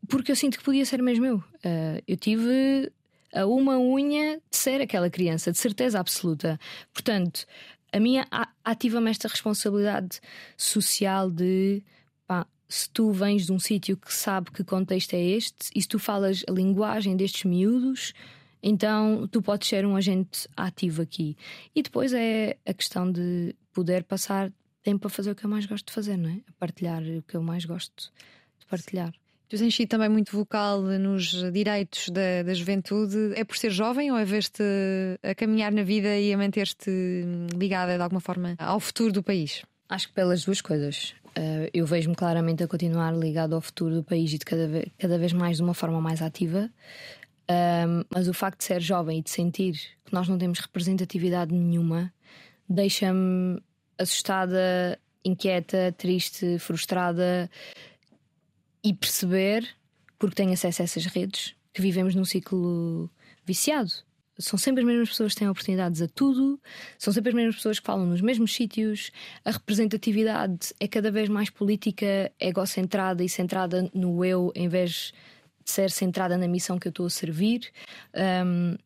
porque eu sinto que podia ser mesmo eu. Uh, eu tive a uma unha de ser aquela criança, de certeza absoluta. Portanto, a minha ativa-me esta responsabilidade social de pá, se tu vens de um sítio que sabe que contexto é este e se tu falas a linguagem destes miúdos, então tu podes ser um agente ativo aqui. E depois é a questão de poder passar tempo a fazer o que eu mais gosto de fazer, não é? A partilhar o que eu mais gosto de partilhar. Tu tens sido também muito vocal nos direitos da, da juventude. É por ser jovem ou é ver-te a caminhar na vida e a manter-te ligada de alguma forma ao futuro do país? Acho que pelas duas coisas. Uh, eu vejo-me claramente a continuar ligado ao futuro do país e de cada vez, cada vez mais de uma forma mais ativa. Uh, mas o facto de ser jovem e de sentir que nós não temos representatividade nenhuma deixa-me assustada, inquieta, triste, frustrada e perceber, porque tenho acesso a essas redes, que vivemos num ciclo viciado. São sempre as mesmas pessoas que têm oportunidades a tudo, são sempre as mesmas pessoas que falam nos mesmos sítios, a representatividade é cada vez mais política, egocentrada e centrada no eu, em vez de ser centrada na missão que eu estou a servir. Um,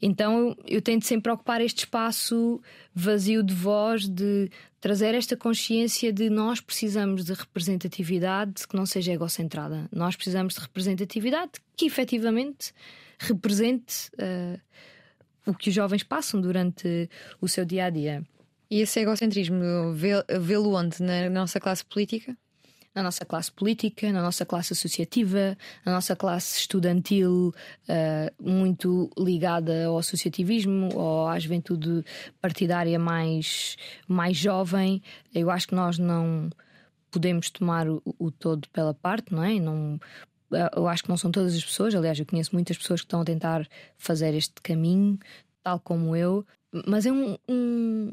então eu tento sempre ocupar este espaço vazio de voz, de trazer esta consciência de nós precisamos de representatividade que não seja egocentrada. Nós precisamos de representatividade que efetivamente represente uh, o que os jovens passam durante o seu dia a dia. E esse egocentrismo, vê-lo onde? Na nossa classe política? Na nossa classe política, na nossa classe associativa, na nossa classe estudantil, uh, muito ligada ao associativismo ou à juventude partidária mais, mais jovem. Eu acho que nós não podemos tomar o, o todo pela parte, não é? Não, eh, eu acho que não são todas as pessoas, aliás, eu conheço muitas pessoas que estão a tentar fazer este caminho, tal como eu, mas é um, um,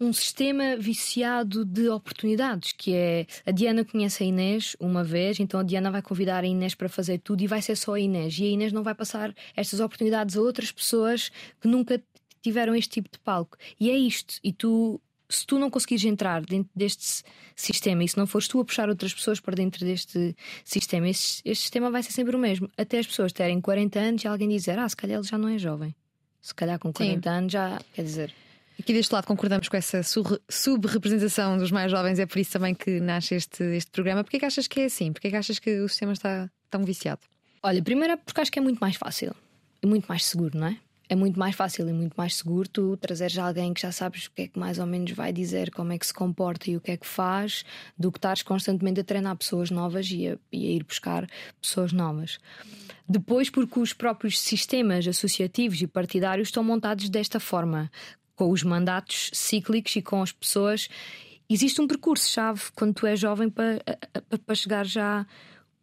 um sistema viciado de oportunidades, que é a Diana conhece a Inês uma vez, então a Diana vai convidar a Inês para fazer tudo e vai ser só a Inês. E a Inês não vai passar estas oportunidades a outras pessoas que nunca tiveram este tipo de palco. E é isto. E tu, se tu não conseguires entrar dentro deste sistema e se não fores tu a puxar outras pessoas para dentro deste sistema, este, este sistema vai ser sempre o mesmo. Até as pessoas terem 40 anos e alguém dizer, ah, se calhar ele já não é jovem. Se calhar com 40 Sim. anos já quer dizer. Aqui deste lado concordamos com essa sub-representação dos mais jovens, é por isso também que nasce este, este programa. Porquê que achas que é assim? Porquê que achas que o sistema está tão viciado? Olha, primeiro é porque acho que é muito mais fácil e muito mais seguro, não é? É muito mais fácil e muito mais seguro tu trazeres alguém que já sabes o que é que mais ou menos vai dizer, como é que se comporta e o que é que faz, do que estares constantemente a treinar pessoas novas e a, e a ir buscar pessoas novas. Depois, porque os próprios sistemas associativos e partidários estão montados desta forma, com os mandatos cíclicos e com as pessoas. Existe um percurso-chave quando tu és jovem para, para chegar já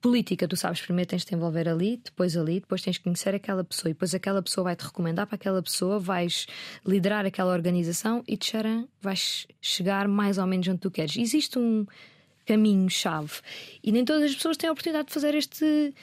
política, tu sabes, primeiro tens de te envolver ali, depois ali, depois tens de conhecer aquela pessoa e depois aquela pessoa vai te recomendar para aquela pessoa, vais liderar aquela organização e te vais chegar mais ou menos onde tu queres. Existe um caminho-chave e nem todas as pessoas têm a oportunidade de fazer este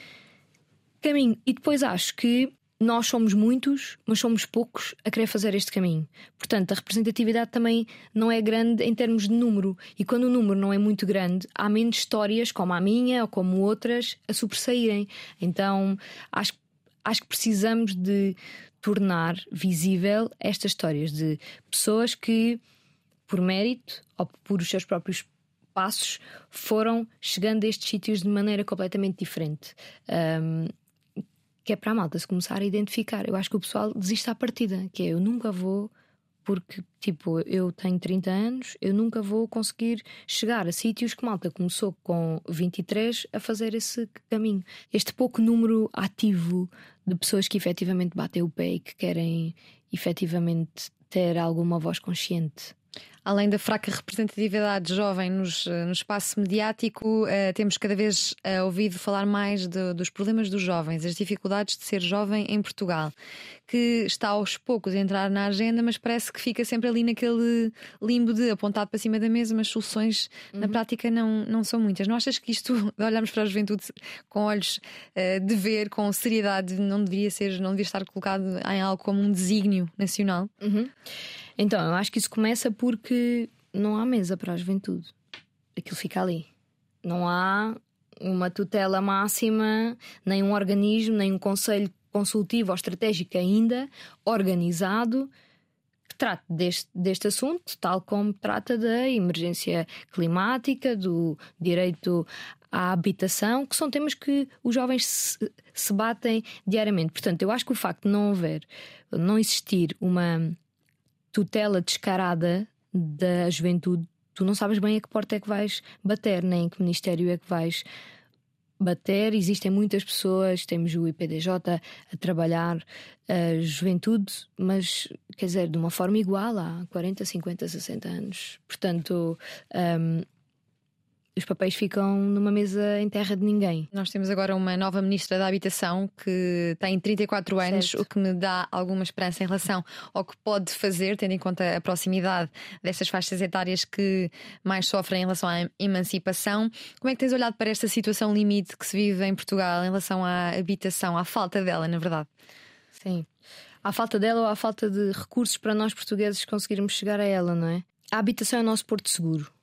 caminho. E depois acho que nós somos muitos, mas somos poucos a querer fazer este caminho. Portanto, a representatividade também não é grande em termos de número. E quando o número não é muito grande, há menos histórias como a minha ou como outras a sobressaírem. Então, acho, acho que precisamos de tornar visível estas histórias de pessoas que, por mérito ou por os seus próprios passos, foram chegando a estes sítios de maneira completamente diferente. Um, que é para a malta se começar a identificar. Eu acho que o pessoal desiste à partida, que é eu nunca vou, porque tipo, eu tenho 30 anos, eu nunca vou conseguir chegar a sítios que malta começou com 23 a fazer esse caminho. Este pouco número ativo de pessoas que efetivamente batem o pé e que querem efetivamente ter alguma voz consciente além da fraca representatividade jovem nos, eh, no espaço mediático, uh, temos cada vez uh, ouvido falar mais de, dos problemas dos jovens, as dificuldades de ser jovem em Portugal, que está aos poucos a entrar na agenda, mas parece que fica sempre ali naquele limbo de apontado para cima da mesa, mas soluções uhum. na prática não, não são muitas. Não achas que isto, de olharmos para a juventude com olhos uh, de ver, com seriedade, não deveria ser, não devia estar colocado em algo como um desígnio nacional? Uhum. Então, eu acho que isso começa porque não há mesa para a juventude. Aquilo fica ali. Não há uma tutela máxima, nem um organismo, nem um conselho consultivo ou estratégico ainda organizado que trate deste, deste assunto, tal como trata da emergência climática, do direito à habitação, que são temas que os jovens se, se batem diariamente. Portanto, eu acho que o facto de não haver, não existir uma tutela descarada da juventude, tu não sabes bem a que porta é que vais bater, nem em que ministério é que vais bater. Existem muitas pessoas, temos o IPDJ a trabalhar a juventude, mas quer dizer, de uma forma igual há 40, 50, 60 anos. Portanto, um, os papéis ficam numa mesa em terra de ninguém. Nós temos agora uma nova ministra da Habitação que tem 34 anos, certo. o que me dá alguma esperança em relação ao que pode fazer, tendo em conta a proximidade dessas faixas etárias que mais sofrem em relação à emancipação. Como é que tens olhado para esta situação limite que se vive em Portugal em relação à habitação, à falta dela, na verdade? Sim. À falta dela ou à falta de recursos para nós portugueses conseguirmos chegar a ela, não é? A habitação é o nosso porto seguro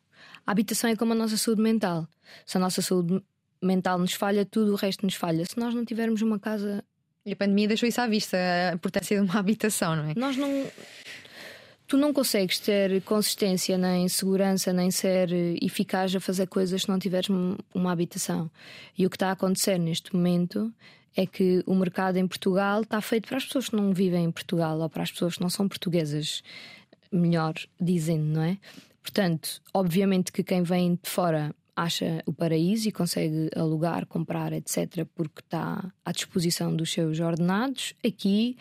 a habitação é como a nossa saúde mental. Se a nossa saúde mental nos falha, tudo o resto nos falha. Se nós não tivermos uma casa. E a pandemia deixou isso à vista, a importância de uma habitação, não é? Nós não. Tu não consegues ter consistência, nem segurança, nem ser eficaz a fazer coisas se não tiveres uma habitação. E o que está a acontecer neste momento é que o mercado em Portugal está feito para as pessoas que não vivem em Portugal ou para as pessoas que não são portuguesas, melhor dizendo, não é? Portanto, obviamente que quem vem de fora acha o paraíso e consegue alugar, comprar, etc., porque está à disposição dos seus ordenados. Aqui,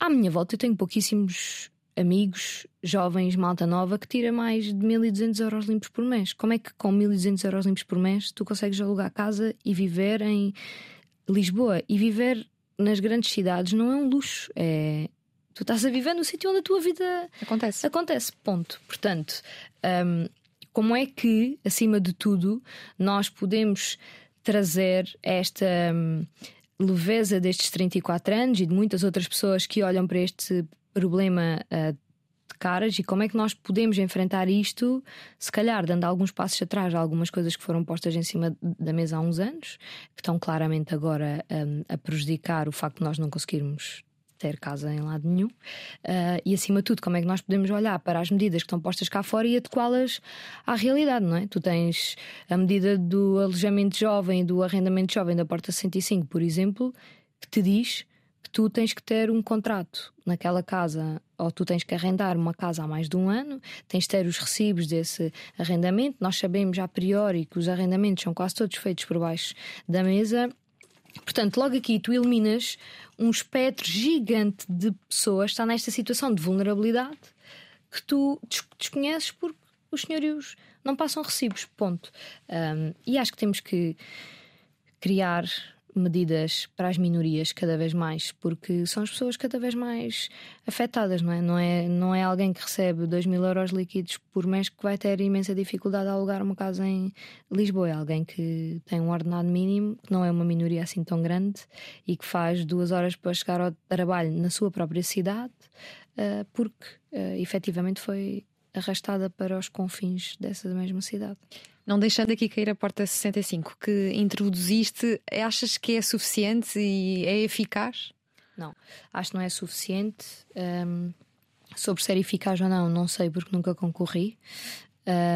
à minha volta, eu tenho pouquíssimos amigos, jovens, malta nova, que tira mais de 1200 euros limpos por mês. Como é que com 1200 euros limpos por mês tu consegues alugar casa e viver em Lisboa? E viver nas grandes cidades não é um luxo, é, Tu estás a viver no sítio onde a tua vida acontece. Acontece, ponto. Portanto, um, como é que, acima de tudo, nós podemos trazer esta um, leveza destes 34 anos e de muitas outras pessoas que olham para este problema uh, de caras e como é que nós podemos enfrentar isto, se calhar dando alguns passos atrás a algumas coisas que foram postas em cima da mesa há uns anos, que estão claramente agora um, a prejudicar o facto de nós não conseguirmos ter casa em lado nenhum. Uh, e acima de tudo, como é que nós podemos olhar para as medidas que estão postas cá fora e adequá-las à realidade, não é? Tu tens a medida do alojamento jovem, do arrendamento jovem da Porta 65, por exemplo, que te diz que tu tens que ter um contrato naquela casa ou tu tens que arrendar uma casa há mais de um ano, tens de ter os recibos desse arrendamento. Nós sabemos a priori que os arrendamentos são quase todos feitos por baixo da mesa Portanto, logo aqui tu eliminas um espectro gigante de pessoas que está nesta situação de vulnerabilidade que tu desconheces porque os senhorios não passam recibos. Ponto. Um, e acho que temos que criar medidas para as minorias cada vez mais, porque são as pessoas cada vez mais afetadas, não é? Não é, não é alguém que recebe 2 mil euros líquidos por mês que vai ter imensa dificuldade a alugar uma casa em Lisboa. É alguém que tem um ordenado mínimo, que não é uma minoria assim tão grande e que faz duas horas para chegar ao trabalho na sua própria cidade, uh, porque uh, efetivamente foi arrastada para os confins dessa mesma cidade. Não deixando aqui cair a porta 65 que introduziste, achas que é suficiente e é eficaz? Não, acho que não é suficiente. Um, sobre ser eficaz ou não, não sei porque nunca concorri,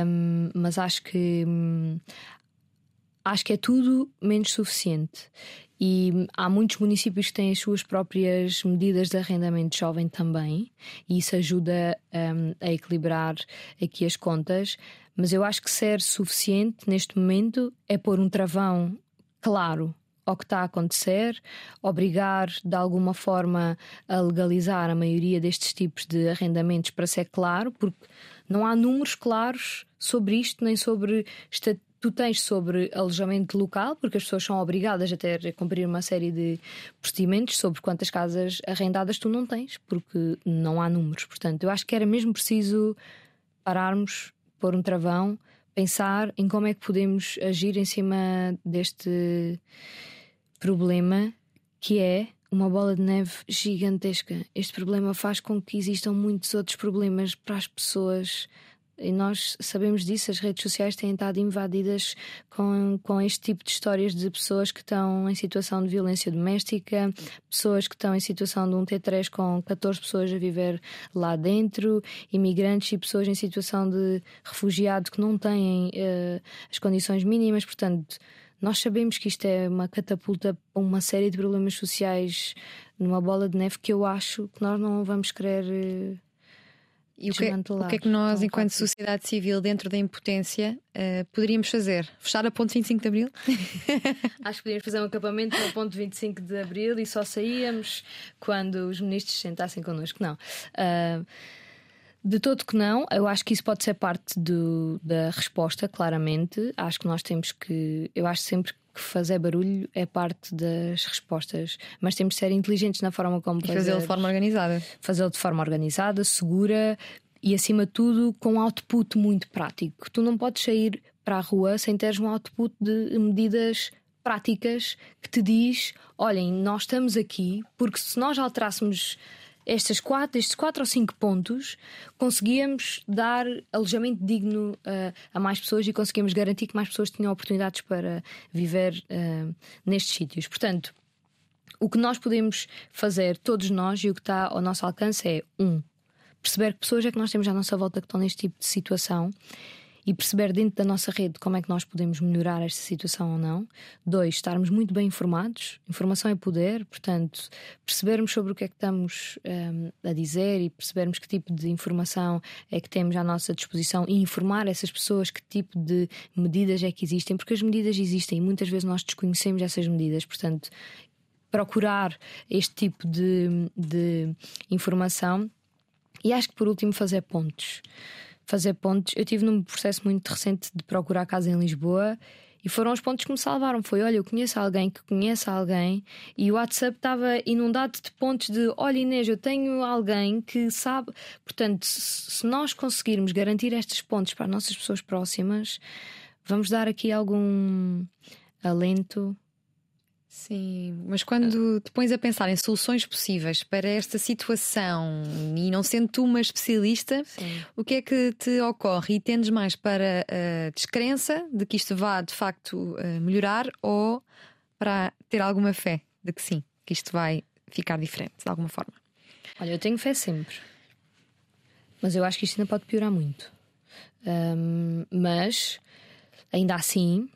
um, mas acho que hum, acho que é tudo menos suficiente. E há muitos municípios que têm as suas próprias medidas de arrendamento jovem também, e isso ajuda um, a equilibrar aqui as contas. Mas eu acho que ser suficiente neste momento é pôr um travão claro ao que está a acontecer, obrigar de alguma forma a legalizar a maioria destes tipos de arrendamentos para ser claro, porque não há números claros sobre isto, nem sobre tu tens sobre alojamento local, porque as pessoas são obrigadas a ter a cumprir uma série de procedimentos sobre quantas casas arrendadas tu não tens, porque não há números. Portanto, eu acho que era mesmo preciso pararmos, pôr um travão, pensar em como é que podemos agir em cima deste problema que é uma bola de neve gigantesca. Este problema faz com que existam muitos outros problemas para as pessoas e nós sabemos disso, as redes sociais têm estado invadidas com, com este tipo de histórias de pessoas que estão em situação de violência doméstica, pessoas que estão em situação de um T3 com 14 pessoas a viver lá dentro, imigrantes e pessoas em situação de refugiado que não têm uh, as condições mínimas, portanto. Nós sabemos que isto é uma catapulta uma série de problemas sociais numa bola de neve que eu acho que nós não vamos querer uh, e o que, é- o que, é que nós, enquanto sociedade civil, dentro da impotência, uh, poderíamos fazer? Fechar a ponte 25 de Abril? Acho que podíamos fazer um acampamento a ponte 25 de Abril e só saíamos quando os ministros sentassem connosco. Não. Uh, de todo que não, eu acho que isso pode ser parte do, da resposta, claramente. Acho que nós temos que. Eu acho sempre que fazer barulho é parte das respostas, mas temos de ser inteligentes na forma como e fazê-lo de forma organizada. Fazê-lo de forma organizada, segura e, acima de tudo, com output muito prático. Tu não podes sair para a rua sem teres um output de medidas práticas que te diz: olhem, nós estamos aqui porque se nós alterássemos estas quatro, estes quatro ou cinco pontos, conseguíamos dar alojamento digno uh, a mais pessoas e conseguíamos garantir que mais pessoas tinham oportunidades para viver uh, nestes sítios. Portanto, o que nós podemos fazer, todos nós, e o que está ao nosso alcance é um, perceber que pessoas é que nós temos à nossa volta que estão neste tipo de situação e perceber dentro da nossa rede como é que nós podemos melhorar esta situação ou não. Dois, estarmos muito bem informados. Informação é poder, portanto, percebermos sobre o que é que estamos um, a dizer e percebermos que tipo de informação é que temos à nossa disposição e informar essas pessoas que tipo de medidas é que existem, porque as medidas existem e muitas vezes nós desconhecemos essas medidas, portanto, procurar este tipo de, de informação. E acho que por último fazer pontos fazer pontos. Eu tive num processo muito recente de procurar casa em Lisboa e foram os pontos que me salvaram. Foi: olha, eu conheço alguém que conhece alguém, e o WhatsApp estava inundado de pontos de: olha, Inês, eu tenho alguém que sabe. Portanto, se nós conseguirmos garantir estes pontos para as nossas pessoas próximas, vamos dar aqui algum alento Sim, mas quando te pões a pensar em soluções possíveis para esta situação e não sendo tu uma especialista, Sim. o que é que te ocorre? E tendes mais para a descrença de que isto vá de facto melhorar ou para ter alguma fé de que sim, que isto vai ficar diferente de alguma forma? Olha, eu tenho fé sempre, mas eu acho que isto ainda pode piorar muito. Um, mas ainda assim,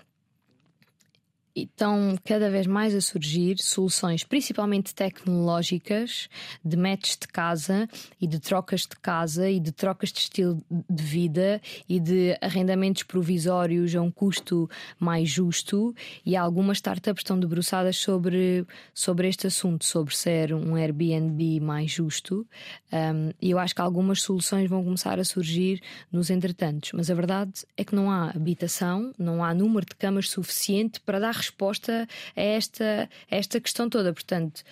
estão cada vez mais a surgir soluções, principalmente tecnológicas, de matches de casa e de trocas de casa e de trocas de estilo de vida e de arrendamentos provisórios a um custo mais justo. E algumas startups estão debruçadas sobre, sobre este assunto, sobre ser um Airbnb mais justo. E eu acho que algumas soluções vão começar a surgir nos entretantos. Mas a verdade é que não há habitação, não há número de camas suficiente para dar resposta a esta, a esta questão toda. Portanto,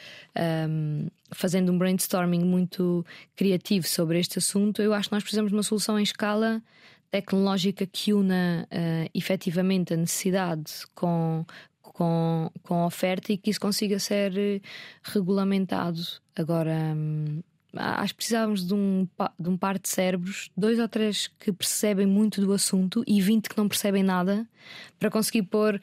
um, fazendo um brainstorming muito criativo sobre este assunto, eu acho que nós precisamos de uma solução em escala tecnológica que una uh, efetivamente a necessidade com, com, com a oferta e que isso consiga ser regulamentado. Agora. Um, acho que precisávamos de um, de um par de cérebros, dois ou três que percebem muito do assunto e 20 que não percebem nada, para conseguir pôr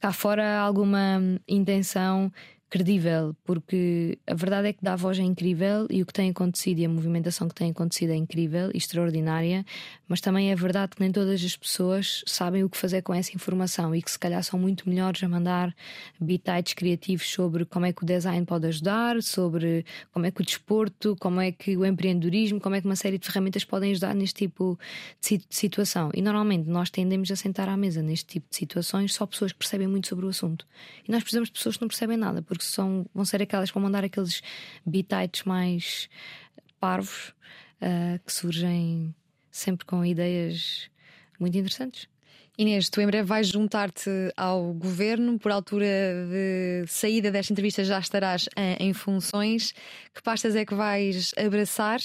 cá fora alguma intenção credível, porque a verdade é que dá voz é incrível e o que tem acontecido e a movimentação que tem acontecido é incrível e extraordinária, mas também é verdade que nem todas as pessoas sabem o que fazer com essa informação e que se calhar são muito melhores a mandar bitites criativos sobre como é que o design pode ajudar, sobre como é que o desporto, como é que o empreendedorismo, como é que uma série de ferramentas podem ajudar neste tipo de situação. E normalmente nós tendemos a sentar à mesa neste tipo de situações só pessoas que percebem muito sobre o assunto. E nós precisamos de pessoas que não percebem nada, porque porque são, vão ser aquelas que vão mandar aqueles bitites mais parvos uh, que surgem sempre com ideias muito interessantes. Inês, tu em breve vais juntar-te ao governo, por altura de saída desta entrevista já estarás em, em funções. Que pastas é que vais abraçar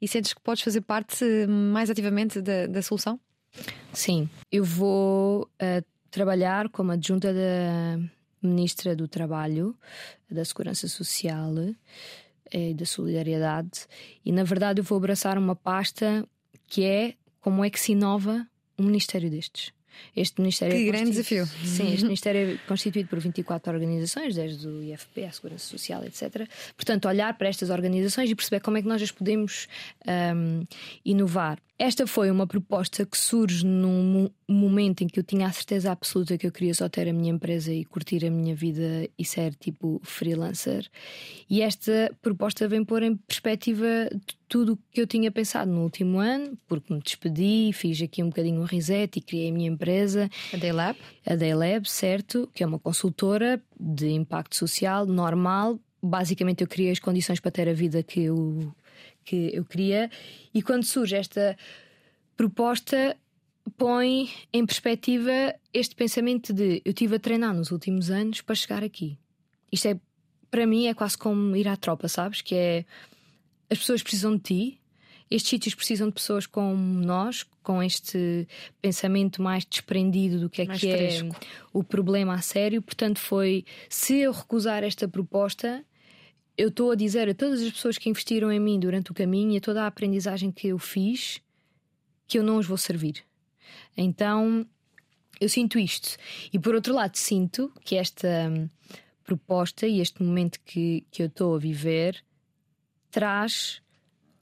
e sentes que podes fazer parte mais ativamente da, da solução? Sim, eu vou uh, trabalhar como adjunta da Ministra do Trabalho, da Segurança Social e da Solidariedade, e na verdade eu vou abraçar uma pasta que é como é que se inova um ministério destes. Este Ministério que é grande desafio. Sim, este Ministério é constituído por 24 organizações, desde o IFP, a Segurança Social, etc. Portanto, olhar para estas organizações e perceber como é que nós as podemos um, inovar. Esta foi uma proposta que surge num momento em que eu tinha a certeza absoluta que eu queria só ter a minha empresa e curtir a minha vida e ser tipo freelancer. E esta proposta vem pôr em perspectiva tudo o que eu tinha pensado no último ano, porque me despedi, fiz aqui um bocadinho um reset e criei a minha empresa. A Daylab? A Daylab, certo, que é uma consultora de impacto social normal. Basicamente, eu criei as condições para ter a vida que eu que eu queria. E quando surge esta proposta, põe em perspectiva este pensamento de eu tive a treinar nos últimos anos para chegar aqui. Isto é, para mim, é quase como ir à tropa, sabes? Que é as pessoas precisam de ti, estes sítios precisam de pessoas como nós, com este pensamento mais desprendido do que é mais que é fresco. é o problema a sério. Portanto, foi se eu recusar esta proposta, eu estou a dizer a todas as pessoas que investiram em mim durante o caminho e a toda a aprendizagem que eu fiz que eu não os vou servir. Então eu sinto isto. E por outro lado, sinto que esta hum, proposta e este momento que, que eu estou a viver traz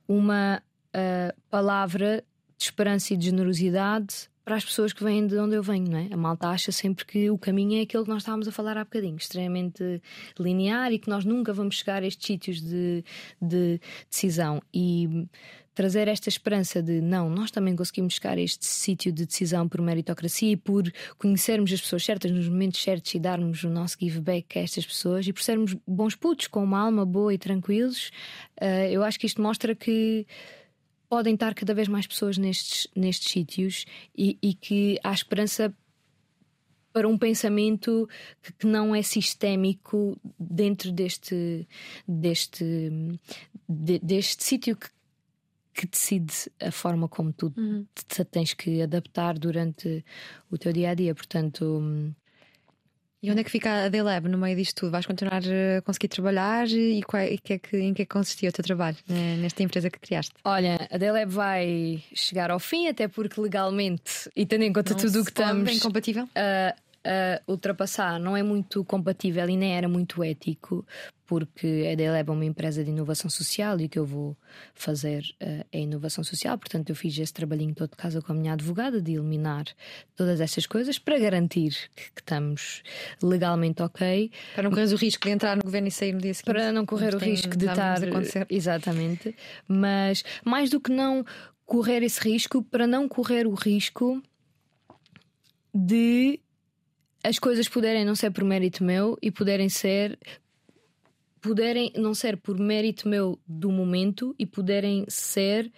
uma uh, palavra de esperança e de generosidade para as pessoas que vêm de onde eu venho, não é? A malta acha sempre que o caminho é aquele que nós estávamos a falar há bocadinho, extremamente linear e que nós nunca vamos chegar a estes sítios de, de decisão. E trazer esta esperança de não, nós também conseguimos chegar a este sítio de decisão por meritocracia e por conhecermos as pessoas certas nos momentos certos e darmos o nosso give back a estas pessoas e por sermos bons putos com uma alma boa e tranquilos, uh, eu acho que isto mostra que podem estar cada vez mais pessoas nestes, nestes sítios e, e que há esperança para um pensamento que, que, não é sistémico dentro deste deste de, deste sítio que, que decide a forma como tu uhum. te tens que adaptar durante o teu dia a dia. Portanto, e onde é que fica a Delab no meio disto tudo? Vais continuar a conseguir trabalhar e, qual, e que é que, em que é que consistia o teu trabalho né, nesta empresa que criaste? Olha, a Delab vai chegar ao fim, até porque legalmente e tendo em conta não tudo o que estamos. É incompatível? Uh, uh, ultrapassar não é muito compatível e nem era muito ético, porque a Deleb é uma empresa de inovação social e o que eu vou fazer uh, é inovação social. Portanto, eu fiz esse trabalhinho todo de casa com a minha advogada de eliminar todas essas coisas para garantir que, que estamos legalmente ok. Para não correr o risco de entrar no governo e sair no dia seguinte. Para não correr o risco de estar. Exatamente. Mas mais do que não correr esse risco, para não correr o risco de as coisas puderem não ser por mérito meu e puderem ser puderem não ser por mérito meu do momento e puderem ser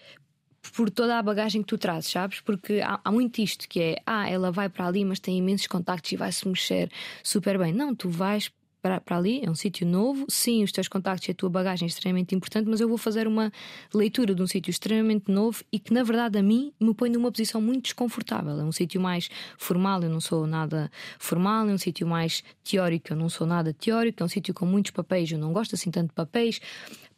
por toda a bagagem que tu trazes, sabes? Porque há, há, muito isto que é, ah, ela vai para ali, mas tem imensos contactos e vai se mexer super bem. Não, tu vais para, para ali, é um sítio novo. Sim, os teus contactos e a tua bagagem é extremamente importante, mas eu vou fazer uma leitura de um sítio extremamente novo e que, na verdade, a mim me põe numa posição muito desconfortável. É um sítio mais formal, eu não sou nada formal, é um sítio mais teórico, eu não sou nada teórico, é um sítio com muitos papéis, eu não gosto assim tanto de papéis.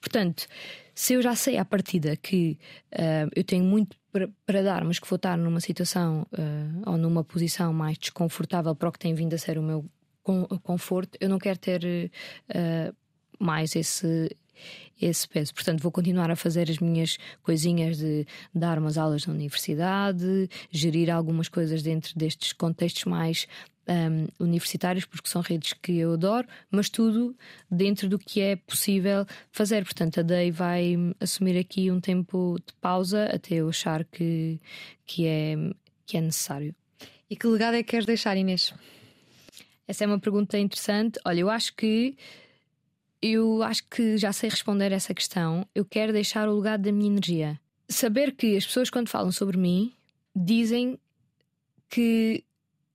Portanto, se eu já sei à partida que uh, eu tenho muito para, dar, mas que vou estar numa situação uh, ou numa posição mais desconfortável para o que tem vindo a ser o meu conforto, eu não quero ter uh, mais esse, esse peso. Portanto, vou continuar a fazer as minhas coisinhas de dar umas aulas na universidade, gerir algumas coisas dentro destes contextos mais um, universitários, porque são redes que eu adoro, mas tudo dentro do que é possível fazer. Portanto, a DEI vai assumir aqui um tempo de pausa até eu achar que, que, é, que é necessário. E que legado é que queres deixar, Inês? Essa é uma pergunta interessante. Olha, eu acho que eu acho que já sei responder essa questão. Eu quero deixar o legado da minha energia. Saber que as pessoas, quando falam sobre mim, dizem que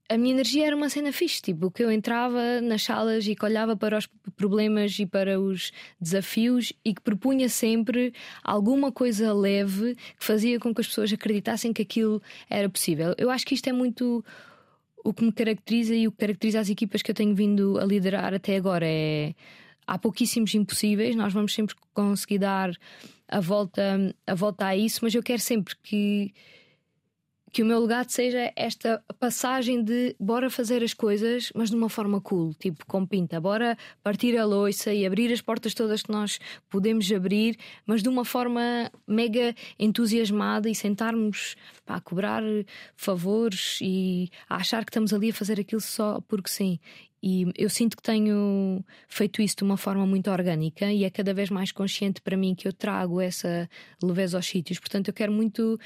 a minha energia era uma cena fixe, tipo, que eu entrava nas salas e que olhava para os problemas e para os desafios e que propunha sempre alguma coisa leve que fazia com que as pessoas acreditassem que aquilo era possível. Eu acho que isto é muito o que me caracteriza e o que caracteriza as equipas que eu tenho vindo a liderar até agora é há pouquíssimos impossíveis, nós vamos sempre conseguir dar a volta, a volta a isso, mas eu quero sempre que que o meu legado seja esta passagem de bora fazer as coisas, mas de uma forma cool, tipo com pinta, bora partir a loiça e abrir as portas todas que nós podemos abrir, mas de uma forma mega entusiasmada e sentarmos a cobrar favores e a achar que estamos ali a fazer aquilo só porque sim. E eu sinto que tenho feito isso de uma forma muito orgânica e é cada vez mais consciente para mim que eu trago essa leveza aos sítios. Portanto, eu quero muito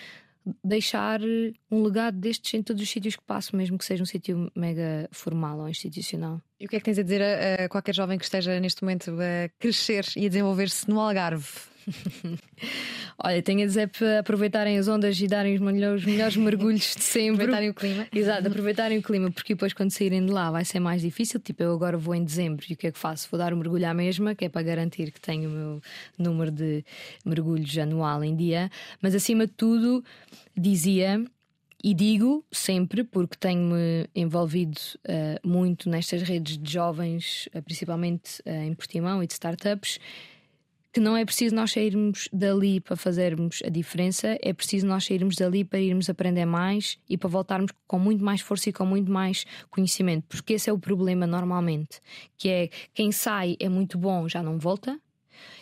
deixar um legado destes em todos os sítios que passo, mesmo que seja um sítio mega formal ou institucional. E o que é que tens a dizer a, a qualquer jovem que esteja neste momento a crescer e a desenvolver-se no Algarve? Olha, tenho a dizer para aproveitarem as ondas e darem os melhores, melhores mergulhos de sempre. aproveitarem o clima. Exato, aproveitarem o clima, porque depois quando saírem de lá vai ser mais difícil. Tipo, eu agora vou em dezembro e o que é que faço? Vou dar o um mergulho à mesma, que é para garantir que tenho o meu número de mergulhos anual em dia. Mas acima de tudo, dizia. E digo sempre, porque tenho-me envolvido uh, muito nestas redes de jovens, uh, principalmente uh, em Portimão e de startups, que não é preciso nós sairmos dali para fazermos a diferença, é preciso nós sairmos dali para irmos aprender mais e para voltarmos com muito mais força e com muito mais conhecimento, porque esse é o problema normalmente, que é quem sai é muito bom, já não volta.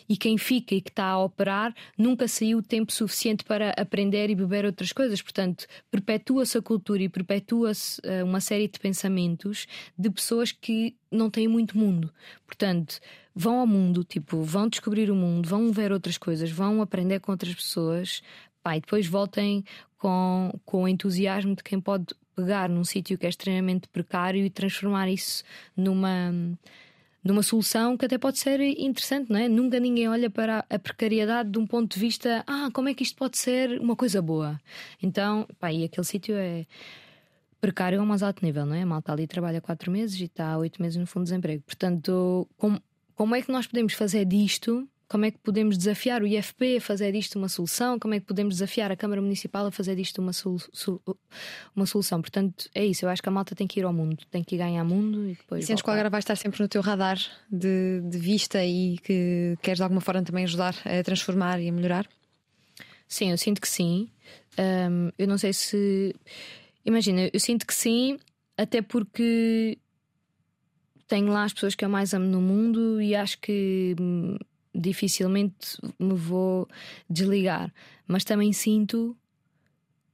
E quem fica e que está a operar nunca saiu tempo suficiente para aprender e beber outras coisas. Portanto, perpetua-se a cultura e perpetua-se uh, uma série de pensamentos de pessoas que não têm muito mundo. Portanto, vão ao mundo, tipo, vão descobrir o mundo, vão ver outras coisas, vão aprender com outras pessoas, pá, e depois voltem com, com o entusiasmo de quem pode pegar num sítio que é extremamente precário e transformar isso numa numa solução que até pode ser interessante, não é? Nunca ninguém olha para a precariedade de um ponto de vista, ah, como é que isto pode ser uma coisa boa? Então, pá, e aquele sítio é precário ao mais alto nível, não é? A malta ali trabalha quatro meses e está oito meses no fundo de desemprego. Portanto, como, como é que nós podemos fazer disto? Como é que podemos desafiar o IFP a fazer disto uma solução? Como é que podemos desafiar a Câmara Municipal a fazer disto uma, solu uma solução? Portanto, é isso. Eu acho que a malta tem que ir ao mundo, tem que ir ganhar mundo e depois. E sentes que Algarve vai estar sempre no teu radar de, de vista e que queres de alguma forma também ajudar a transformar e a melhorar? Sim, eu sinto que sim. Um, eu não sei se. Imagina, eu sinto que sim, até porque tenho lá as pessoas que eu mais amo no mundo e acho que hum, dificilmente me vou desligar. Mas também sinto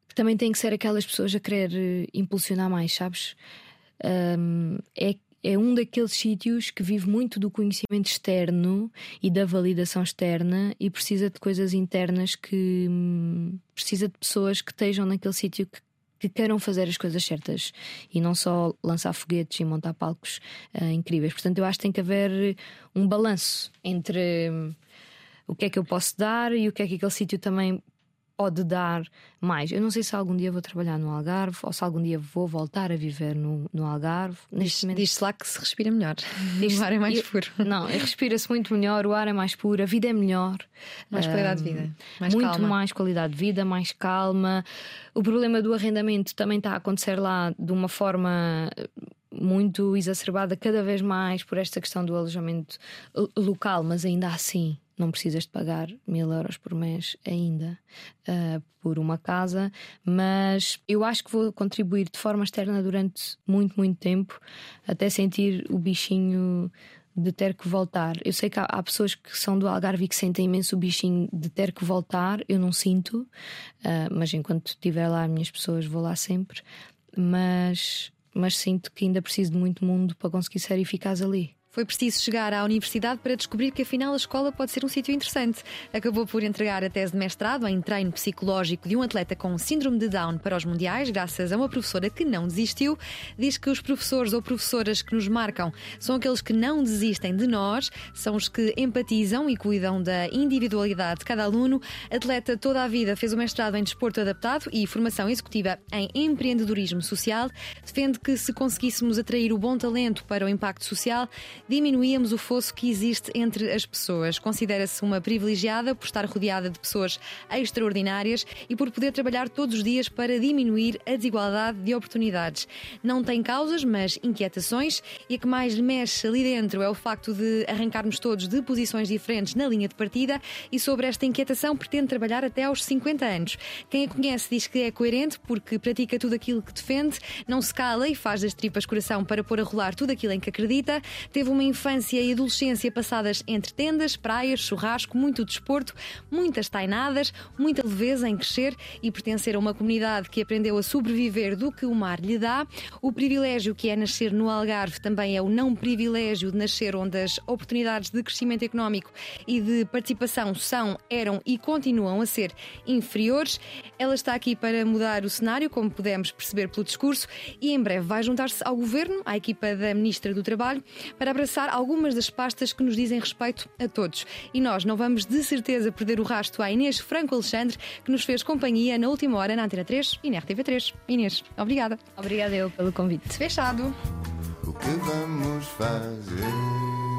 que também tem que ser aquelas pessoas a querer eh, impulsionar mais, sabes? Um, é, é um daqueles sítios que vive muito do conhecimento externo e da validação externa e precisa de coisas internas que hum, precisa de pessoas que estejam naquele sítio que que queiram fazer as coisas certas e não só lançar foguetes e montar palcos uh, incríveis. Portanto, eu acho que tem que haver um balanço entre hum, o que é que eu posso dar e o que é que aquele sítio também pode dar mais. Eu não sei se algum dia vou trabalhar no Algarve ou se algum dia vou voltar a viver no, no Algarve. Diz, momento... diz lá que se respira melhor. Diz, o ar é mais puro. Não, respira-se muito melhor, o ar é mais puro, a vida é melhor. Mais qualidade de vida. Mais muito calma. mais qualidade de vida, mais calma. O problema do arrendamento também está a acontecer lá de uma forma muito exacerbada cada vez mais por esta questão do alojamento local, mas ainda assim não precisas de pagar mil euros por mês ainda uh, por uma casa, mas eu acho que vou contribuir de forma externa durante muito, muito tempo até sentir o bichinho de ter que voltar. Eu sei que há, há, pessoas que são do Algarve e que sentem imenso o bichinho de ter que voltar, eu não sinto, uh, mas enquanto estiver lá, as minhas pessoas vou lá sempre. Mas, mas sinto que ainda preciso de muito mundo para conseguir ser eficaz ali. Foi preciso chegar à universidade para descobrir que afinal a escola pode ser um sítio interessante. Acabou por entregar a tese de mestrado em treino psicológico de um atleta com síndrome de Down para os mundiais, graças a uma professora que não desistiu. Diz que os professores ou professoras que nos marcam são aqueles que não desistem de nós, são os que empatizam e cuidam da individualidade de cada aluno. Atleta toda a vida fez o mestrado em desporto adaptado e formação executiva em empreendedorismo social. Defende que se conseguíssemos atrair o bom talento para o impacto social, diminuíamos o fosso que existe entre as pessoas. Considera-se uma privilegiada por estar rodeada de pessoas extraordinárias e por poder trabalhar todos os dias para diminuir a desigualdade de oportunidades. Não tem causas, mas inquietações, e a que mais lhe mexe ali dentro é o facto de arrancarmos todos de posições diferentes na linha de partida e sobre esta inquietação pretende trabalhar até aos 50 anos. Quem a conhece diz que é coerente porque pratica tudo aquilo que defende, não se cala e faz das tripas coração para pôr a rolar tudo aquilo em que acredita. Teve uma infância e adolescência passadas entre tendas, praias, churrasco, muito desporto, muitas tainadas, muita leveza em crescer e pertencer a uma comunidade que aprendeu a sobreviver do que o mar lhe dá. O privilégio que é nascer no Algarve também é o não privilégio de nascer onde as oportunidades de crescimento económico e de participação são, eram e continuam a ser inferiores. Ela está aqui para mudar o cenário, como pudemos perceber pelo discurso, e em breve vai juntar-se ao governo, à equipa da Ministra do Trabalho, para abraçar algumas das pastas que nos dizem respeito a todos. E nós não vamos de certeza perder o rasto à Inês Franco Alexandre, que nos fez companhia na última hora na Antena 3 e na RTV3. Inês, obrigada. Obrigada eu pelo convite. Fechado. O que vamos fazer?